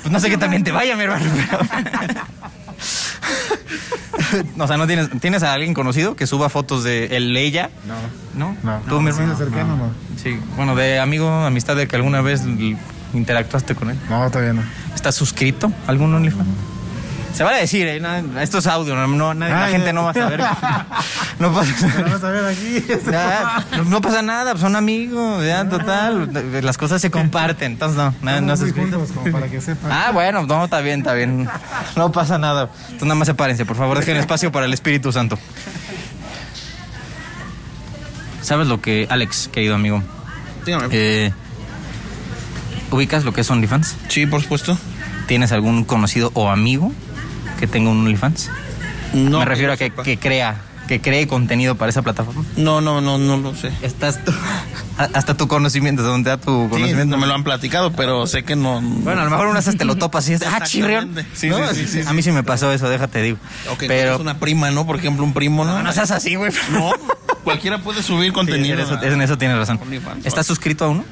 S9: pues no sé qué también te vaya, mi hermano. pero- o sea, ¿no tienes, ¿tienes a alguien conocido que suba fotos de él, ella?
S11: No.
S9: ¿No?
S11: No.
S9: ¿Tú, mi hermano?
S11: cercano, no.
S9: Sí, bueno, de amigo, amistad de que alguna vez interactuaste con él.
S11: No, todavía no.
S9: ¿Estás suscrito a algún OnlyFans? Se vale decir, ¿eh? No, esto es audio, no, no- nadie- la gente no va a saber. No pasa,
S11: Vamos a ver aquí.
S9: ya, no, no pasa nada, pues son amigos, ya, total. Las cosas se comparten, entonces no, no, no se suscrito.
S11: como para que sepan.
S9: Ah, bueno, no, está bien, está bien. No pasa nada. Entonces nada más sepárense, por favor, dejen espacio para el Espíritu Santo. ¿Sabes lo que, Alex, querido amigo?
S10: Dígame.
S9: eh, ¿Ubicas lo que es OnlyFans?
S10: Sí, por supuesto.
S9: ¿Tienes algún conocido o amigo que tenga un OnlyFans?
S10: No.
S9: Me refiero a que, que crea, que cree contenido para esa plataforma.
S10: No, no, no, no lo sé.
S9: Estás tú- hasta tu conocimiento, donde da tu
S10: Sí,
S9: conocimiento.
S10: no me lo han platicado, pero sé que no.
S9: Bueno, a lo mejor unas te lo topas y es, ah, chirrión.
S10: Sí,
S9: ¿No?
S10: sí, sí, sí,
S9: A mí sí me pasó eso, déjate digo.
S10: Ok,
S9: Pero
S10: es una prima, ¿no? Por ejemplo, un primo, ¿no?
S9: no, no seas así, güey.
S10: No, cualquiera puede subir contenido.
S9: en, eso, en eso tienes razón. ¿Estás suscrito a uno?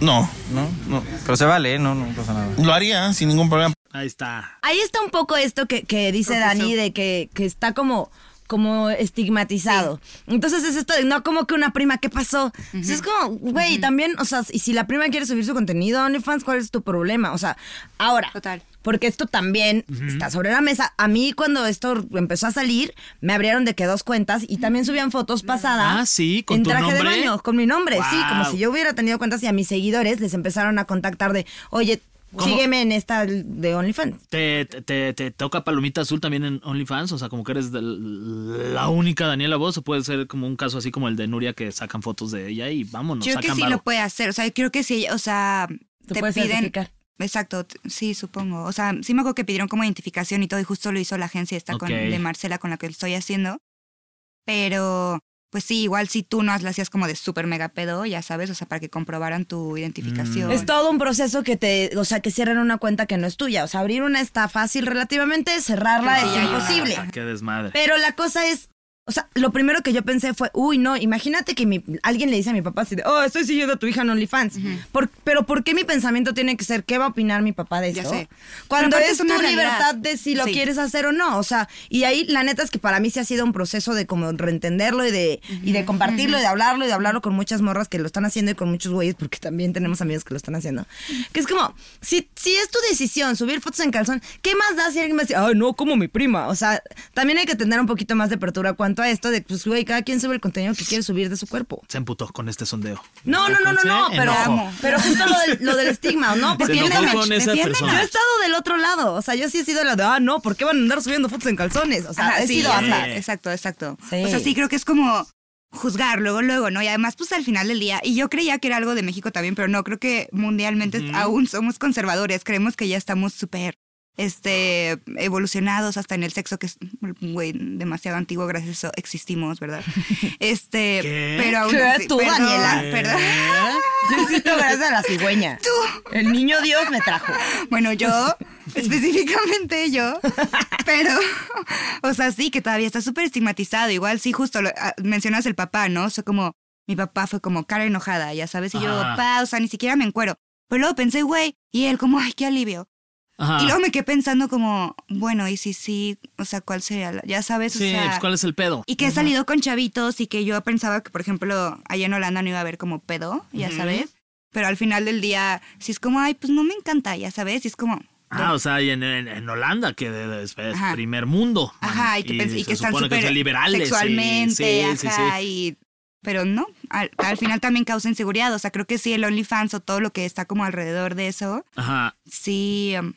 S10: No,
S9: No.
S10: no.
S9: Pero se vale, ¿eh? No, no pasa nada.
S10: Lo haría sin ningún problema.
S2: Ahí está.
S3: Ahí está un poco esto que, que dice Dani de que, que está como como estigmatizado. Entonces es esto de no como que una prima, ¿qué pasó? Entonces es como, güey, también, o sea, y si la prima quiere subir su contenido a OnlyFans, ¿cuál es tu problema? O sea, ahora,
S7: Total.
S3: porque esto también está sobre la mesa. A mí cuando esto empezó a salir, me abrieron de que dos cuentas y también subían fotos pasadas.
S2: Ah, sí, con
S3: en
S2: tu
S3: traje de
S2: nombre.
S3: baño, con mi nombre, sí, como si yo hubiera tenido cuentas y a mis seguidores les empezaron a contactar de, oye,
S2: ¿Cómo?
S3: sígueme en esta de OnlyFans.
S2: ¿Te, te, te- te toca palomita azul también en OnlyFans? O sea, como que eres de la única Daniela Voz, o puede ser como un caso así como el de Nuria que sacan fotos de ella y vámonos,
S7: Yo creo que
S2: sacan
S7: sí
S2: varo.
S7: lo puede hacer. O sea, creo que sí, o sea, te piden.
S3: certificar.
S7: Exacto, sí, supongo. O sea, sí me acuerdo que pidieron como identificación y todo, y justo lo hizo la agencia esta con, de Marcela con la que lo estoy haciendo. Pero, pues sí, igual si tú no lo hacías como de súper mega pedo, ya sabes, o sea, para que comprobaran tu identificación.
S3: Es todo un proceso que te, o sea, que cierran una cuenta que no es tuya. O sea, abrir una está fácil relativamente, cerrarla es imposible.
S2: Qué desmadre.
S3: Pero la cosa es, O sea, lo primero que yo pensé fue, uy, no, imagínate que mi- alguien le dice a mi papá así de, oh, estoy siguiendo a tu hija en OnlyFans. Por- pero ¿por qué mi pensamiento tiene que ser, qué va a opinar mi papá de
S7: Ya
S3: eso?
S7: sé.
S3: Cuando es,
S7: es
S3: tu
S7: realidad.
S3: libertad de si lo
S7: Sí.
S3: quieres hacer o no. O sea, y ahí la neta es que para mí sí ha sido un proceso de como reentenderlo y de, y de compartirlo y de hablarlo y de hablarlo con muchas morras que lo están haciendo y con muchos güeyes, porque también tenemos amigos que lo están haciendo. Que es como, si, si es tu decisión subir fotos en calzón, ¿qué más da si alguien me dice, ay, no, como mi prima? O sea, también hay que tener un poquito más de apertura cuanto a esto de, pues, güey, cada quien sube el contenido que quiere subir de su cuerpo.
S2: Se emputó con este sondeo.
S3: No, no, no, no, no, pero, pero justo lo del, lo del estigma, ¿no? Porque
S2: Se enojó
S3: defiéndeme,
S2: con esa
S3: defiéndeme.
S2: persona.
S3: Yo he estado del otro lado, o sea, yo sí he sido la de, ah, no, ¿por qué van a andar subiendo fotos en calzones? O sea,
S7: Ajá,
S3: he
S7: sí,
S3: sido
S7: sé, exacto, exacto.
S3: Sí.
S7: O sea, sí creo que es como juzgar luego, luego, ¿no? Y además, pues al final del día, y yo creía que era algo de México también, pero no, creo que mundialmente aún somos conservadores, creemos que ya estamos súper, este, evolucionados hasta en el sexo, que es, güey, demasiado antiguo, gracias a eso existimos, ¿verdad? Este,
S3: ¿Qué?
S7: pero aún así-
S3: ¿Tú,
S7: perdón,
S3: Daniela?
S7: perdón.
S3: Yo existo gracias a la cigüeña.
S7: Tú.
S3: El niño Dios me trajo.
S7: Bueno, yo, específicamente yo, pero, o sea, sí, que todavía está súper estigmatizado. Igual, sí, justo lo- ah, mencionas el papá, ¿no? O sea, como, mi papá fue como cara enojada, ya sabes, y yo,
S2: Ajá.
S7: pa, o sea, ni siquiera me encuero. Pero luego pensé, güey, y él como, ay, qué alivio.
S2: Ajá.
S7: Y luego me quedé pensando como, bueno, y si sí, o sea, ¿cuál sería? la- Ya sabes, o
S2: Sí,
S7: sea...
S2: pues, ¿cuál es el pedo?
S7: Y que he salido con chavitos y que yo pensaba que, por ejemplo, allá en Holanda no iba a haber como pedo, ya sabes. Pero al final del día, si es como, ay, pues no me encanta, ya sabes, y es como...
S2: Ah, o sea, y en, en- en Holanda, que es, primer mundo.
S7: Ajá, y que, y
S2: se
S7: están súper
S2: liberales.
S7: sexualmente,
S2: sí, sí,
S7: ajá,
S2: sí.
S7: y... Pero no, al, al final también causa inseguridad. O sea, creo que sí, el OnlyFans o todo lo que está como alrededor de eso,
S2: Ajá.
S7: sí, um,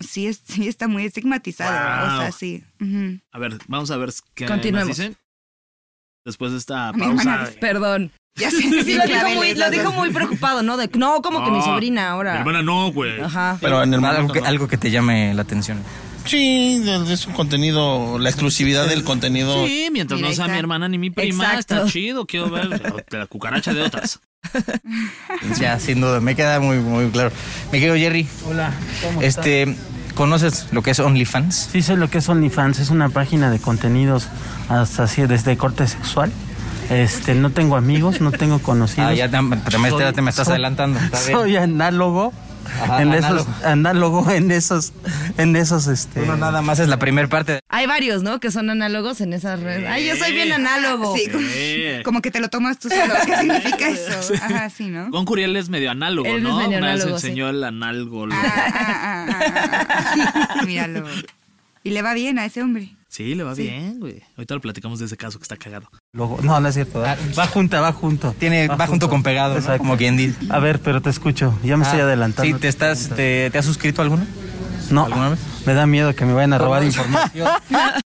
S7: sí, es- sí está muy estigmatizado. O sea, sí.
S2: A ver, vamos a ver qué
S3: Continuemos.
S2: nos dicen. Después de esta
S7: hermana
S2: pausa.
S3: Perdón.
S7: Ya sé,
S3: Sí,
S7: sí,
S3: lo, dijo muy, lo
S7: las
S3: dijo
S7: dos.
S3: muy preocupado, ¿no? De, no, como que mi sobrina ahora.
S2: Mi hermana no, güey.
S3: Ajá.
S9: Pero en el algo, que, algo que te llame la atención.
S10: Sí, de- es un contenido, la exclusividad del contenido.
S2: Sí, mientras
S7: Mira,
S2: no sea mi hermana ni mi prima,
S3: Exacto.
S2: está chido. Quiero ver la cucaracha de otras.
S9: Ya, sin duda, me queda muy, muy claro. Mi querido Jerry,
S11: Hola, ¿cómo
S9: este, ¿conoces lo que es OnlyFans?
S11: Sí sé lo que es OnlyFans, es una página de contenidos hasta así desde corte sexual. Este, no tengo amigos, no tengo conocidos.
S9: Ah, ya te, te me, te me estás
S11: soy-
S9: adelantando. está bien.
S11: Soy análogo.
S9: Ajá,
S11: en
S9: análogo.
S11: esos, análogo en esos, en esos, este.
S9: Uno nada más es la primera parte.
S3: Hay varios, ¿no? Que son análogos en esas redes. Ay, yo soy bien análogo.
S7: Sí, como,
S2: Sí.
S7: como que te lo tomas tú solo. ¿Qué significa eso? Ajá, sí, ¿no?
S2: Con Curiel es medio análogo,
S3: Él es
S2: ¿no?
S3: medio
S2: Una vez enseñó el análogo.
S7: Ah, ah, ah, ah, ah. Míralo. Y le va bien a ese hombre.
S2: Sí, le va bien, güey. Ahorita lo platicamos de ese caso que está cagado.
S11: Logo- No, no es cierto. Va, va junta, va junto.
S9: Tiene, va, junto con pegado, como quien dice.
S11: A ver, pero te escucho. Ya me estoy
S9: Ah,
S11: adelantando.
S9: Sí, ¿te, estás, te, ¿te has suscrito a alguno?
S11: No,
S9: ¿Alguna vez?
S11: me da miedo que me vayan a robar información.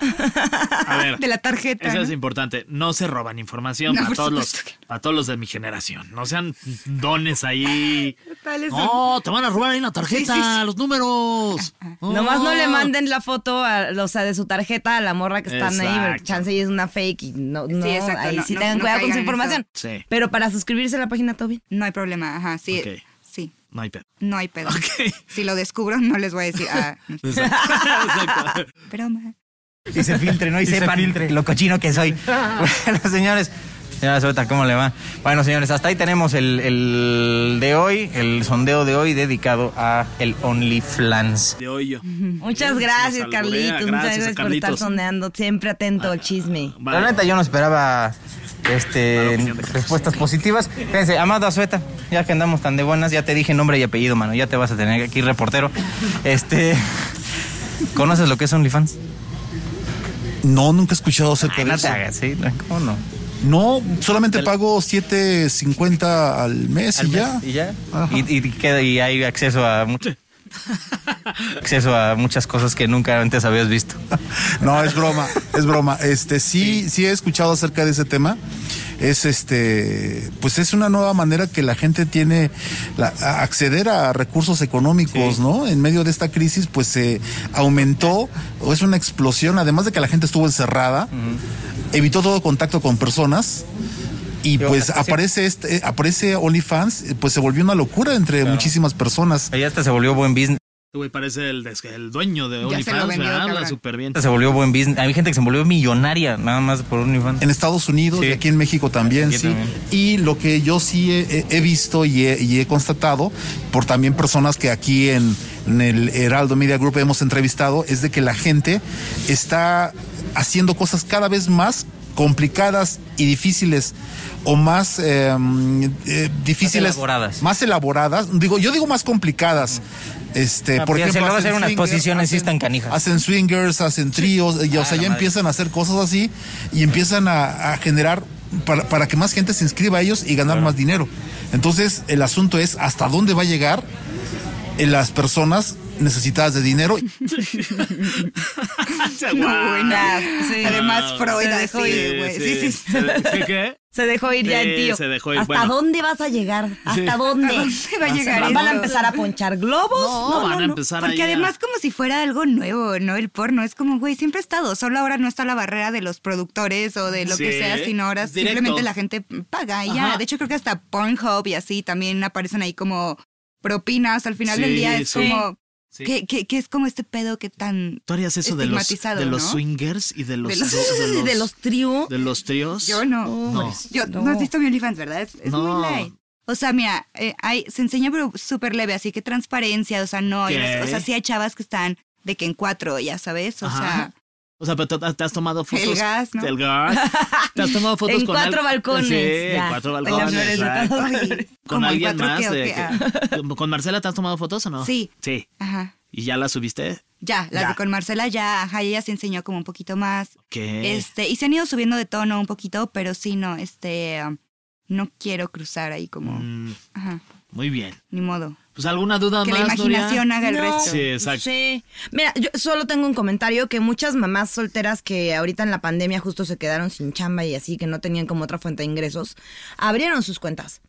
S2: A ver.
S7: De la tarjeta.
S2: Eso
S7: ¿no?
S2: es importante. No se roban información
S7: No,
S2: para, todos los,
S7: supuesto que
S2: para todos los de mi generación. No sean dones ahí. No, te van a robar ahí la tarjeta,
S7: Sí, sí, sí.
S2: los números.
S3: Nomás no le
S2: Oh.
S3: manden la foto, a- o sea, de su tarjeta a la morra que están ahí,
S2: Exacto.
S3: chance y es una fake y no, no
S7: exacto,
S3: ahí
S7: no,
S3: sí
S7: no,
S3: tengan
S7: no
S3: cuidado con su información.
S2: Sí,
S3: Pero para suscribirse a la página todo bien.
S7: No hay problema, ajá, sí. Sí,
S2: no hay pedo.
S7: no hay pedo.
S2: Ok.
S7: Si lo descubro, no les voy a decir, ah, no.
S2: Exacto. Exacto.
S7: broma.
S9: Y se filtre, ¿no? Y,
S11: Y se
S9: sepan
S11: filtre.
S9: lo cochino que soy. bueno, señores. Señora Sueta, ¿cómo le va? Bueno, señores, hasta ahí tenemos el, el de hoy, el sondeo de hoy dedicado a el OnlyFans.
S2: De hoy yo.
S3: Muchas gracias, Carlitos. Muchas
S2: gracias
S3: por estar sondeando, siempre atento al chisme.
S2: Vale.
S9: La neta, yo no esperaba este, respuestas positivas. Fíjense, Amado Azueta, ya que andamos tan de buenas, ya te dije nombre y apellido, mano. Ya te vas a tener aquí reportero. Este, ¿Conoces lo que es OnlyFans?
S12: No, nunca he escuchado acerca
S9: Ay,
S12: de
S9: no
S12: eso.
S9: te hagas, ¿sí? ¿Cómo no?
S12: No, solamente pago 7.50 al mes
S9: Al
S12: y
S9: mes,
S12: ya.
S9: Y ya. Y, y queda- y hay acceso a mucho. acceso a muchas cosas que nunca antes habías visto.
S12: No, es broma, es broma. Este, sí, sí he escuchado acerca de ese tema. Es este, pues es una nueva manera que la gente tiene la- a acceder a recursos económicos, ¿no? En medio de esta crisis, pues se aumentó, o es una explosión, además de que la gente estuvo encerrada, evitó todo contacto con personas. Y
S9: Yo-
S12: pues
S9: sí.
S12: aparece este, eh, aparece OnlyFans, eh, pues se volvió una locura entre muchísimas personas.
S9: Ahí hasta se volvió buen business.
S2: Güey, parece el, dueño de OnlyFans. Habla súper bien.
S9: Se volvió buen business. Hay gente que se volvió millonaria nada más por OnlyFans.
S12: En Estados Unidos
S9: Sí.
S12: y aquí en México también,
S9: Aquí
S12: sí.
S9: también.
S12: Y lo que yo sí he, he- he visto y he, y he constatado por también personas que aquí en, en el Heraldo Media Group hemos entrevistado es de que la gente está haciendo cosas cada vez más complicadas y difíciles o más eh, eh, difíciles
S9: elaboradas.
S12: más elaboradas digo yo digo más complicadas este
S9: Ah,
S12: por ejemplo
S9: luego
S12: hacen
S9: hacer unas posiciones sí están canijas.
S12: hacen swingers hacen tríos y, o
S9: Ah,
S12: sea ya
S9: madre.
S12: empiezan a hacer cosas así y empiezan a, a generar para, para que más gente se inscriba a ellos y ganar más dinero. Entonces, el asunto es hasta dónde va a llegar en las personas necesitadas de dinero.
S7: No, buena.
S3: Sí.
S7: Además, Freud
S3: se
S7: así,
S3: dejó ir,
S7: güey. Sí, sí. sí.
S2: ¿Se de- ¿Qué? qué?
S3: Se dejó ir ya
S2: Sí,
S3: el tío.
S2: se dejó ir.
S3: ¿Hasta
S2: Bueno.
S3: dónde vas a llegar? ¿Hasta dónde?
S7: ¿Hasta dónde va a llegar
S3: ¿Van a empezar a ponchar globos?
S2: No, van a empezar
S7: Porque
S2: ahí a-
S7: además como si fuera algo nuevo, ¿no? El porno es como, güey, siempre ha estado. Solo ahora no está la barrera de los productores o de lo que sea, sino ahora
S2: directo.
S7: simplemente la gente paga y ya. De hecho, creo que hasta Pornhub y así también aparecen ahí como propinas. Al final del día es
S2: sí.
S7: como...
S2: Sí.
S7: Que, que, que es como este pedo que tan...
S2: ¿Tú harías eso de los,
S7: estigmatizado,
S2: de los
S7: ¿no?
S2: swingers y de los,
S7: De los-
S2: de
S3: de los tríos.
S2: de los tríos?
S7: Yo no.
S2: No.
S7: Yo, no.
S3: no.
S7: has visto mi OnlyFans, ¿verdad? Es, muy light. O sea, mira, eh, hay, se enseña pero súper leve, así que transparencia, o sea, no, o sea, sí hay chavas que están de que en cuatro, ya sabes, o
S2: Ajá.
S7: sea,
S2: O sea, pero te, has tomado fotos.
S7: El gas, ¿no?
S2: del gas. Te has tomado fotos
S3: En
S2: con
S3: cuatro
S2: al-
S3: balcones,
S2: Sí, en cuatro
S3: En las
S2: balcones.
S3: flores
S2: Con alguien más.
S7: qué, o
S2: de que- ¿Con Marcela te has tomado fotos o no?
S7: Sí.
S2: Sí.
S7: ajá.
S2: ¿Y ya las subiste?
S7: Ya, las
S2: Ya.
S7: de con Marcela ya, ajá, ella se enseñó como un poquito más.
S2: ¿Qué?
S7: Este, y se han ido subiendo de tono un poquito, pero sí, no, este, um, no quiero cruzar ahí como,
S2: Mm,
S7: ajá,
S2: muy bien.
S7: ni modo.
S2: Pues alguna duda
S7: Que
S2: más,
S7: la imaginación
S2: Nuria?
S7: haga el
S3: No.
S7: resto.
S2: Sí, exacto.
S3: Sí. Mira, yo solo tengo un comentario que muchas mamás solteras que ahorita en la pandemia justo se quedaron sin chamba y así, que no tenían como otra fuente de ingresos, abrieron sus cuentas.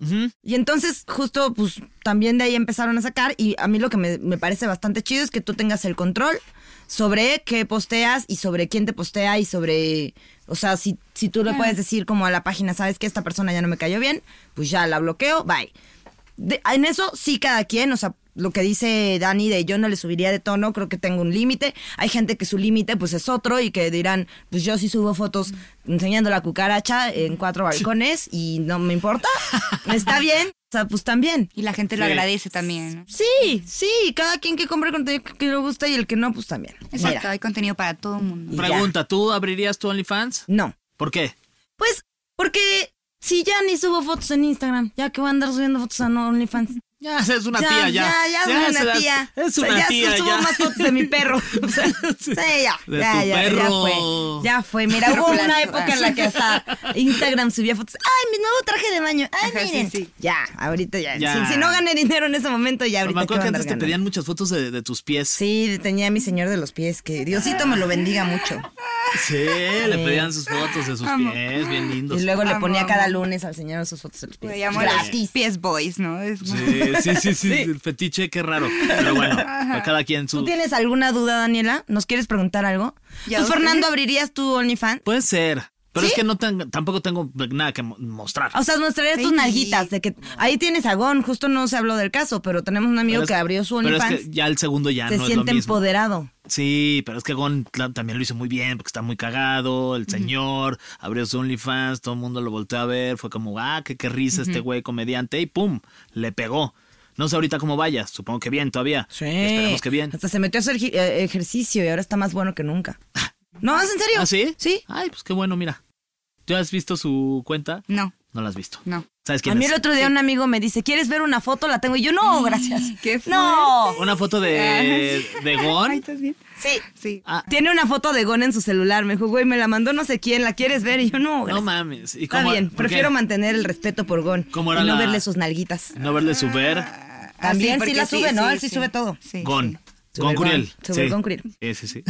S3: Y entonces justo pues también de ahí empezaron a sacar y a mí lo que me, me parece bastante chido es que tú tengas el control sobre qué posteas y sobre quién te postea y sobre, o sea, si, si tú le puedes decir como a la página, sabes que esta persona ya no me cayó bien, pues ya la bloqueo, bye. De- en eso sí cada quien, o sea, lo que dice Dani de yo no le subiría de tono, creo que tengo un límite. Hay gente que su límite pues es otro y que dirán, pues yo sí subo fotos enseñando la cucaracha en cuatro balcones y no me importa. Está bien, o sea, pues también.
S7: Y la gente lo
S2: Sí.
S7: agradece también, ¿no?
S3: Sí, sí, cada quien que compre contenido que le gusta y el que no, pues también.
S7: Exacto,
S3: Mira,
S7: hay contenido para todo el mundo.
S3: Y ya.
S2: Pregunta, ¿tú abrirías tu OnlyFans?
S3: no.
S2: ¿Por qué?
S3: Pues, porque si ya ni subo fotos en Instagram, ya que voy a andar subiendo fotos a OnlyFans.
S2: Ya, es una tía, ya.
S3: Ya, ya, soy
S2: se
S3: una tía.
S2: Es
S3: O sea,
S2: una
S3: ya
S2: tía,
S3: subo
S2: ya.
S3: más fotos de mi perro. O sea, sí, ya.
S2: De
S3: ya,
S2: tu
S3: ya, ya
S2: perro.
S3: fue. Ya fue. Mira, hubo una época en la que hasta Instagram subía fotos. ¡Ay, mi nuevo traje de baño! ¡Ay,
S7: Ajá, sí,
S3: miren!
S7: sí.
S3: Ya, ahorita ya.
S2: Ya.
S3: Si, si no gané dinero en ese momento, ya
S2: Pero me
S3: ahorita
S2: acuerdo que antes te pedían muchas fotos de, de tus pies.
S3: Sí, tenía a mi señor de los pies, que Diosito me lo bendiga mucho.
S2: Sí, le pedían sus fotos de sus
S7: Amo.
S2: pies, bien lindos.
S3: Y luego le ponía
S7: amo.
S3: cada lunes al señor sus fotos de los pies.
S7: Llamo los
S3: Gratis.
S7: pies boys, ¿no? Es
S2: Sí, sí, sí, sí, el fetiche, qué raro. Pero bueno, a cada quien su...
S3: ¿Tú tienes alguna duda, Daniela? ¿Nos quieres preguntar algo? ¿Tú,
S7: ok.
S3: Fernando, abrirías tu OnlyFans?
S2: Puede ser, pero
S3: ¿Sí?
S2: es que no tengo- tampoco tengo nada que mo- mostrar.
S3: O sea, mostrarías tus nalguitas. De que ahí tienes a Gon, justo no se habló del caso, pero tenemos un amigo
S2: es-
S3: que abrió su
S2: Pero es
S3: OnlyFans.
S2: que ya el segundo ya
S3: se
S2: no es lo
S3: siente
S2: mismo.
S3: empoderado.
S2: Sí, pero es que Gon también lo hizo muy bien porque está muy cagado, el señor abrió su OnlyFans, todo el mundo lo volteó a ver, fue como, ah, qué, qué risa este güey comediante y pum, le pegó. No sé ahorita cómo vaya, supongo que bien todavía.
S3: Sí.
S2: Esperemos que bien.
S3: Hasta se metió a hacer eh, ejercicio y ahora está más bueno que nunca. No, ¿es en serio?
S2: ¿Ah, sí?
S3: Sí.
S2: Ay, pues qué bueno, mira. ¿Tú has visto su cuenta?
S7: No,
S2: No la has visto.
S7: no.
S2: ¿Sabes
S3: A
S2: quién
S3: mí
S2: es?
S3: el otro día un amigo me dice, ¿quieres ver una foto? La tengo. Y yo, no, gracias.
S7: Qué
S3: No.
S2: Una foto de, de
S7: Ay,
S2: Gon.
S7: ¿estás bien?
S3: Sí.
S7: Sí.
S2: Ah,
S3: Tiene una foto de Gon en su celular. Me dijo, güey, me la mandó no sé quién. ¿La quieres ver? Y yo, no,
S2: no
S3: gracias.
S2: mames. ¿Y
S3: Está
S2: cómo-
S3: bien,
S2: por
S3: prefiero
S2: qué?
S3: mantener el respeto por Gon.
S2: ¿Cómo
S3: y
S2: era
S3: no
S2: la-
S3: verle sus nalguitas.
S2: No verle su ver.
S3: También sí, la sube, ¿no? Él sí sube todo.
S7: Sí,
S2: Gon. Con Curiel. Sí.
S3: con Curiel.
S2: Sí, sí, sí.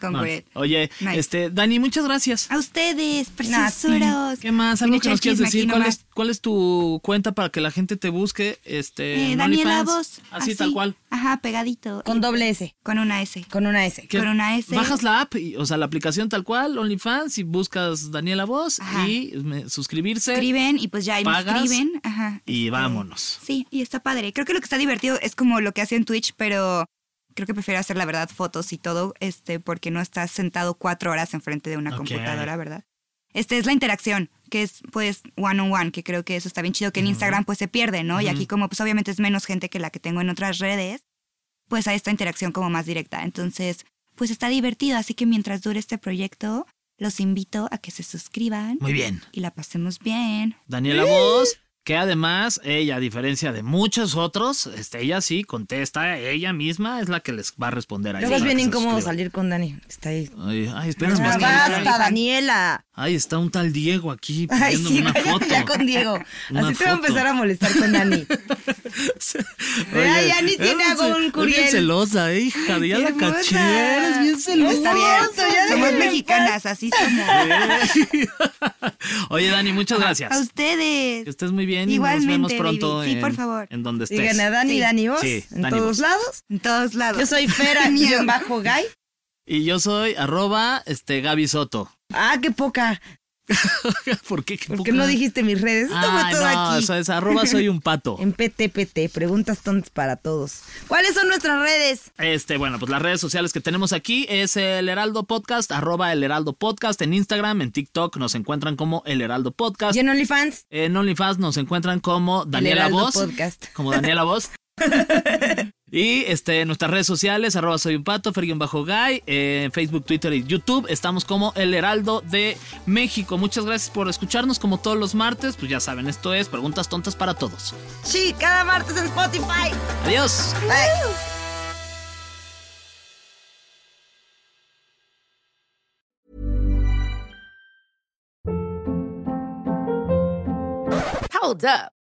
S7: Con
S2: No.
S7: Curiel.
S2: Oye,
S7: Nice.
S2: este, Dani, muchas gracias.
S7: A ustedes, preciosuros.
S2: ¿Qué más? ¿Algo que
S7: a
S2: nos
S7: chisme
S2: decir? ¿Cuál es, ¿Cuál es tu cuenta para que la gente te busque? Este,
S7: Eh, Daniela? Voz.
S2: Así, tal cual.
S7: Ajá, pegadito.
S3: Con doble S.
S7: Con una S.
S3: Con una S.
S7: Con una S.
S2: Bajas la app, y- o sea, la aplicación tal cual, OnlyFans, y buscas Daniela Voz
S7: Ajá.
S2: y me- suscribirse.
S7: Escriben y pues ya ahí me escriben. Ajá.
S2: Y vámonos.
S7: Sí, y está padre. Creo que lo que está divertido es como lo que hace en Twitch, pero creo que prefiero hacer la verdad fotos y todo, este, porque no estás sentado cuatro horas enfrente de una computadora, ¿verdad? Este es la interacción, que es pues one on one, que creo que eso está bien chido, que en Instagram pues se pierde, ¿no? Y aquí como pues obviamente es menos gente que la que tengo en otras redes, pues hay esta interacción como más directa. Entonces, pues está divertido, así que mientras dure este proyecto, los invito a que se suscriban
S2: Muy bien.
S7: y la pasemos bien.
S2: Daniela Voz, que además, ella, a diferencia de muchos otros, este, ella sí contesta, ella misma es la que les va a responder a
S3: Luego es bien incómodo salir con Dani. Está ahí.
S2: Ay, ay, espérame,
S3: Ah,
S2: que-
S3: basta, Daniela.
S2: Ay, está un tal Diego aquí
S3: Ay,
S2: pidiéndome
S3: sí,
S2: una foto.
S3: ya con Diego.
S2: Una
S3: Así te va a
S2: foto.
S3: empezar a molestar con Dani. Ay, ya ni tiene
S2: eres-
S3: a un
S2: eres bien
S3: Curiel.
S2: celosa, hija, de ya la
S3: Hermosa.
S2: caché, eres bien celosa.
S7: Está bien.
S3: ya
S7: Somos mexicanas, así somos.
S2: Oye, Dani, muchas gracias.
S7: A ustedes.
S2: Que estés muy bien y
S7: Igualmente,
S2: nos vemos pronto
S7: baby. Sí,
S2: en,
S7: por favor.
S2: en donde estés.
S3: Digan a Dani,
S7: Sí.
S3: Dani vos.
S2: Sí,
S3: en
S2: Dani
S3: todos
S2: Vos.
S3: lados.
S7: En todos lados.
S3: Yo soy Fera guion bajo Guy.
S2: Y yo soy arroba este, Gaby Soto.
S3: Ah, qué poca.
S2: ¿Por qué? ¿Qué
S3: ¿Por qué no dijiste mis redes? Esto fue todo
S2: no,
S3: aquí.
S2: eso es arroba soy un pato.
S3: En PTPT, preguntas tontas para todos. ¿Cuáles son nuestras redes?
S2: Este, bueno, pues las redes sociales que tenemos aquí es el Heraldo Podcast, arroba el Heraldo Podcast en Instagram, en TikTok nos encuentran como el Heraldo Podcast.
S3: ¿Y en OnlyFans?
S2: En OnlyFans nos encuentran como Daniela Voz.
S3: Podcast.
S2: Como Daniela Voz. y este, en nuestras redes sociales, arroba soy un pato, Ferguión bajo Guy, eh, en Facebook, Twitter y YouTube. Estamos como El Heraldo de México. Muchas gracias por escucharnos como todos los martes. Pues ya saben, esto es Preguntas Tontas para Todos.
S3: Sí, cada martes en Spotify.
S2: Adiós.
S3: Bye.
S13: Hold up.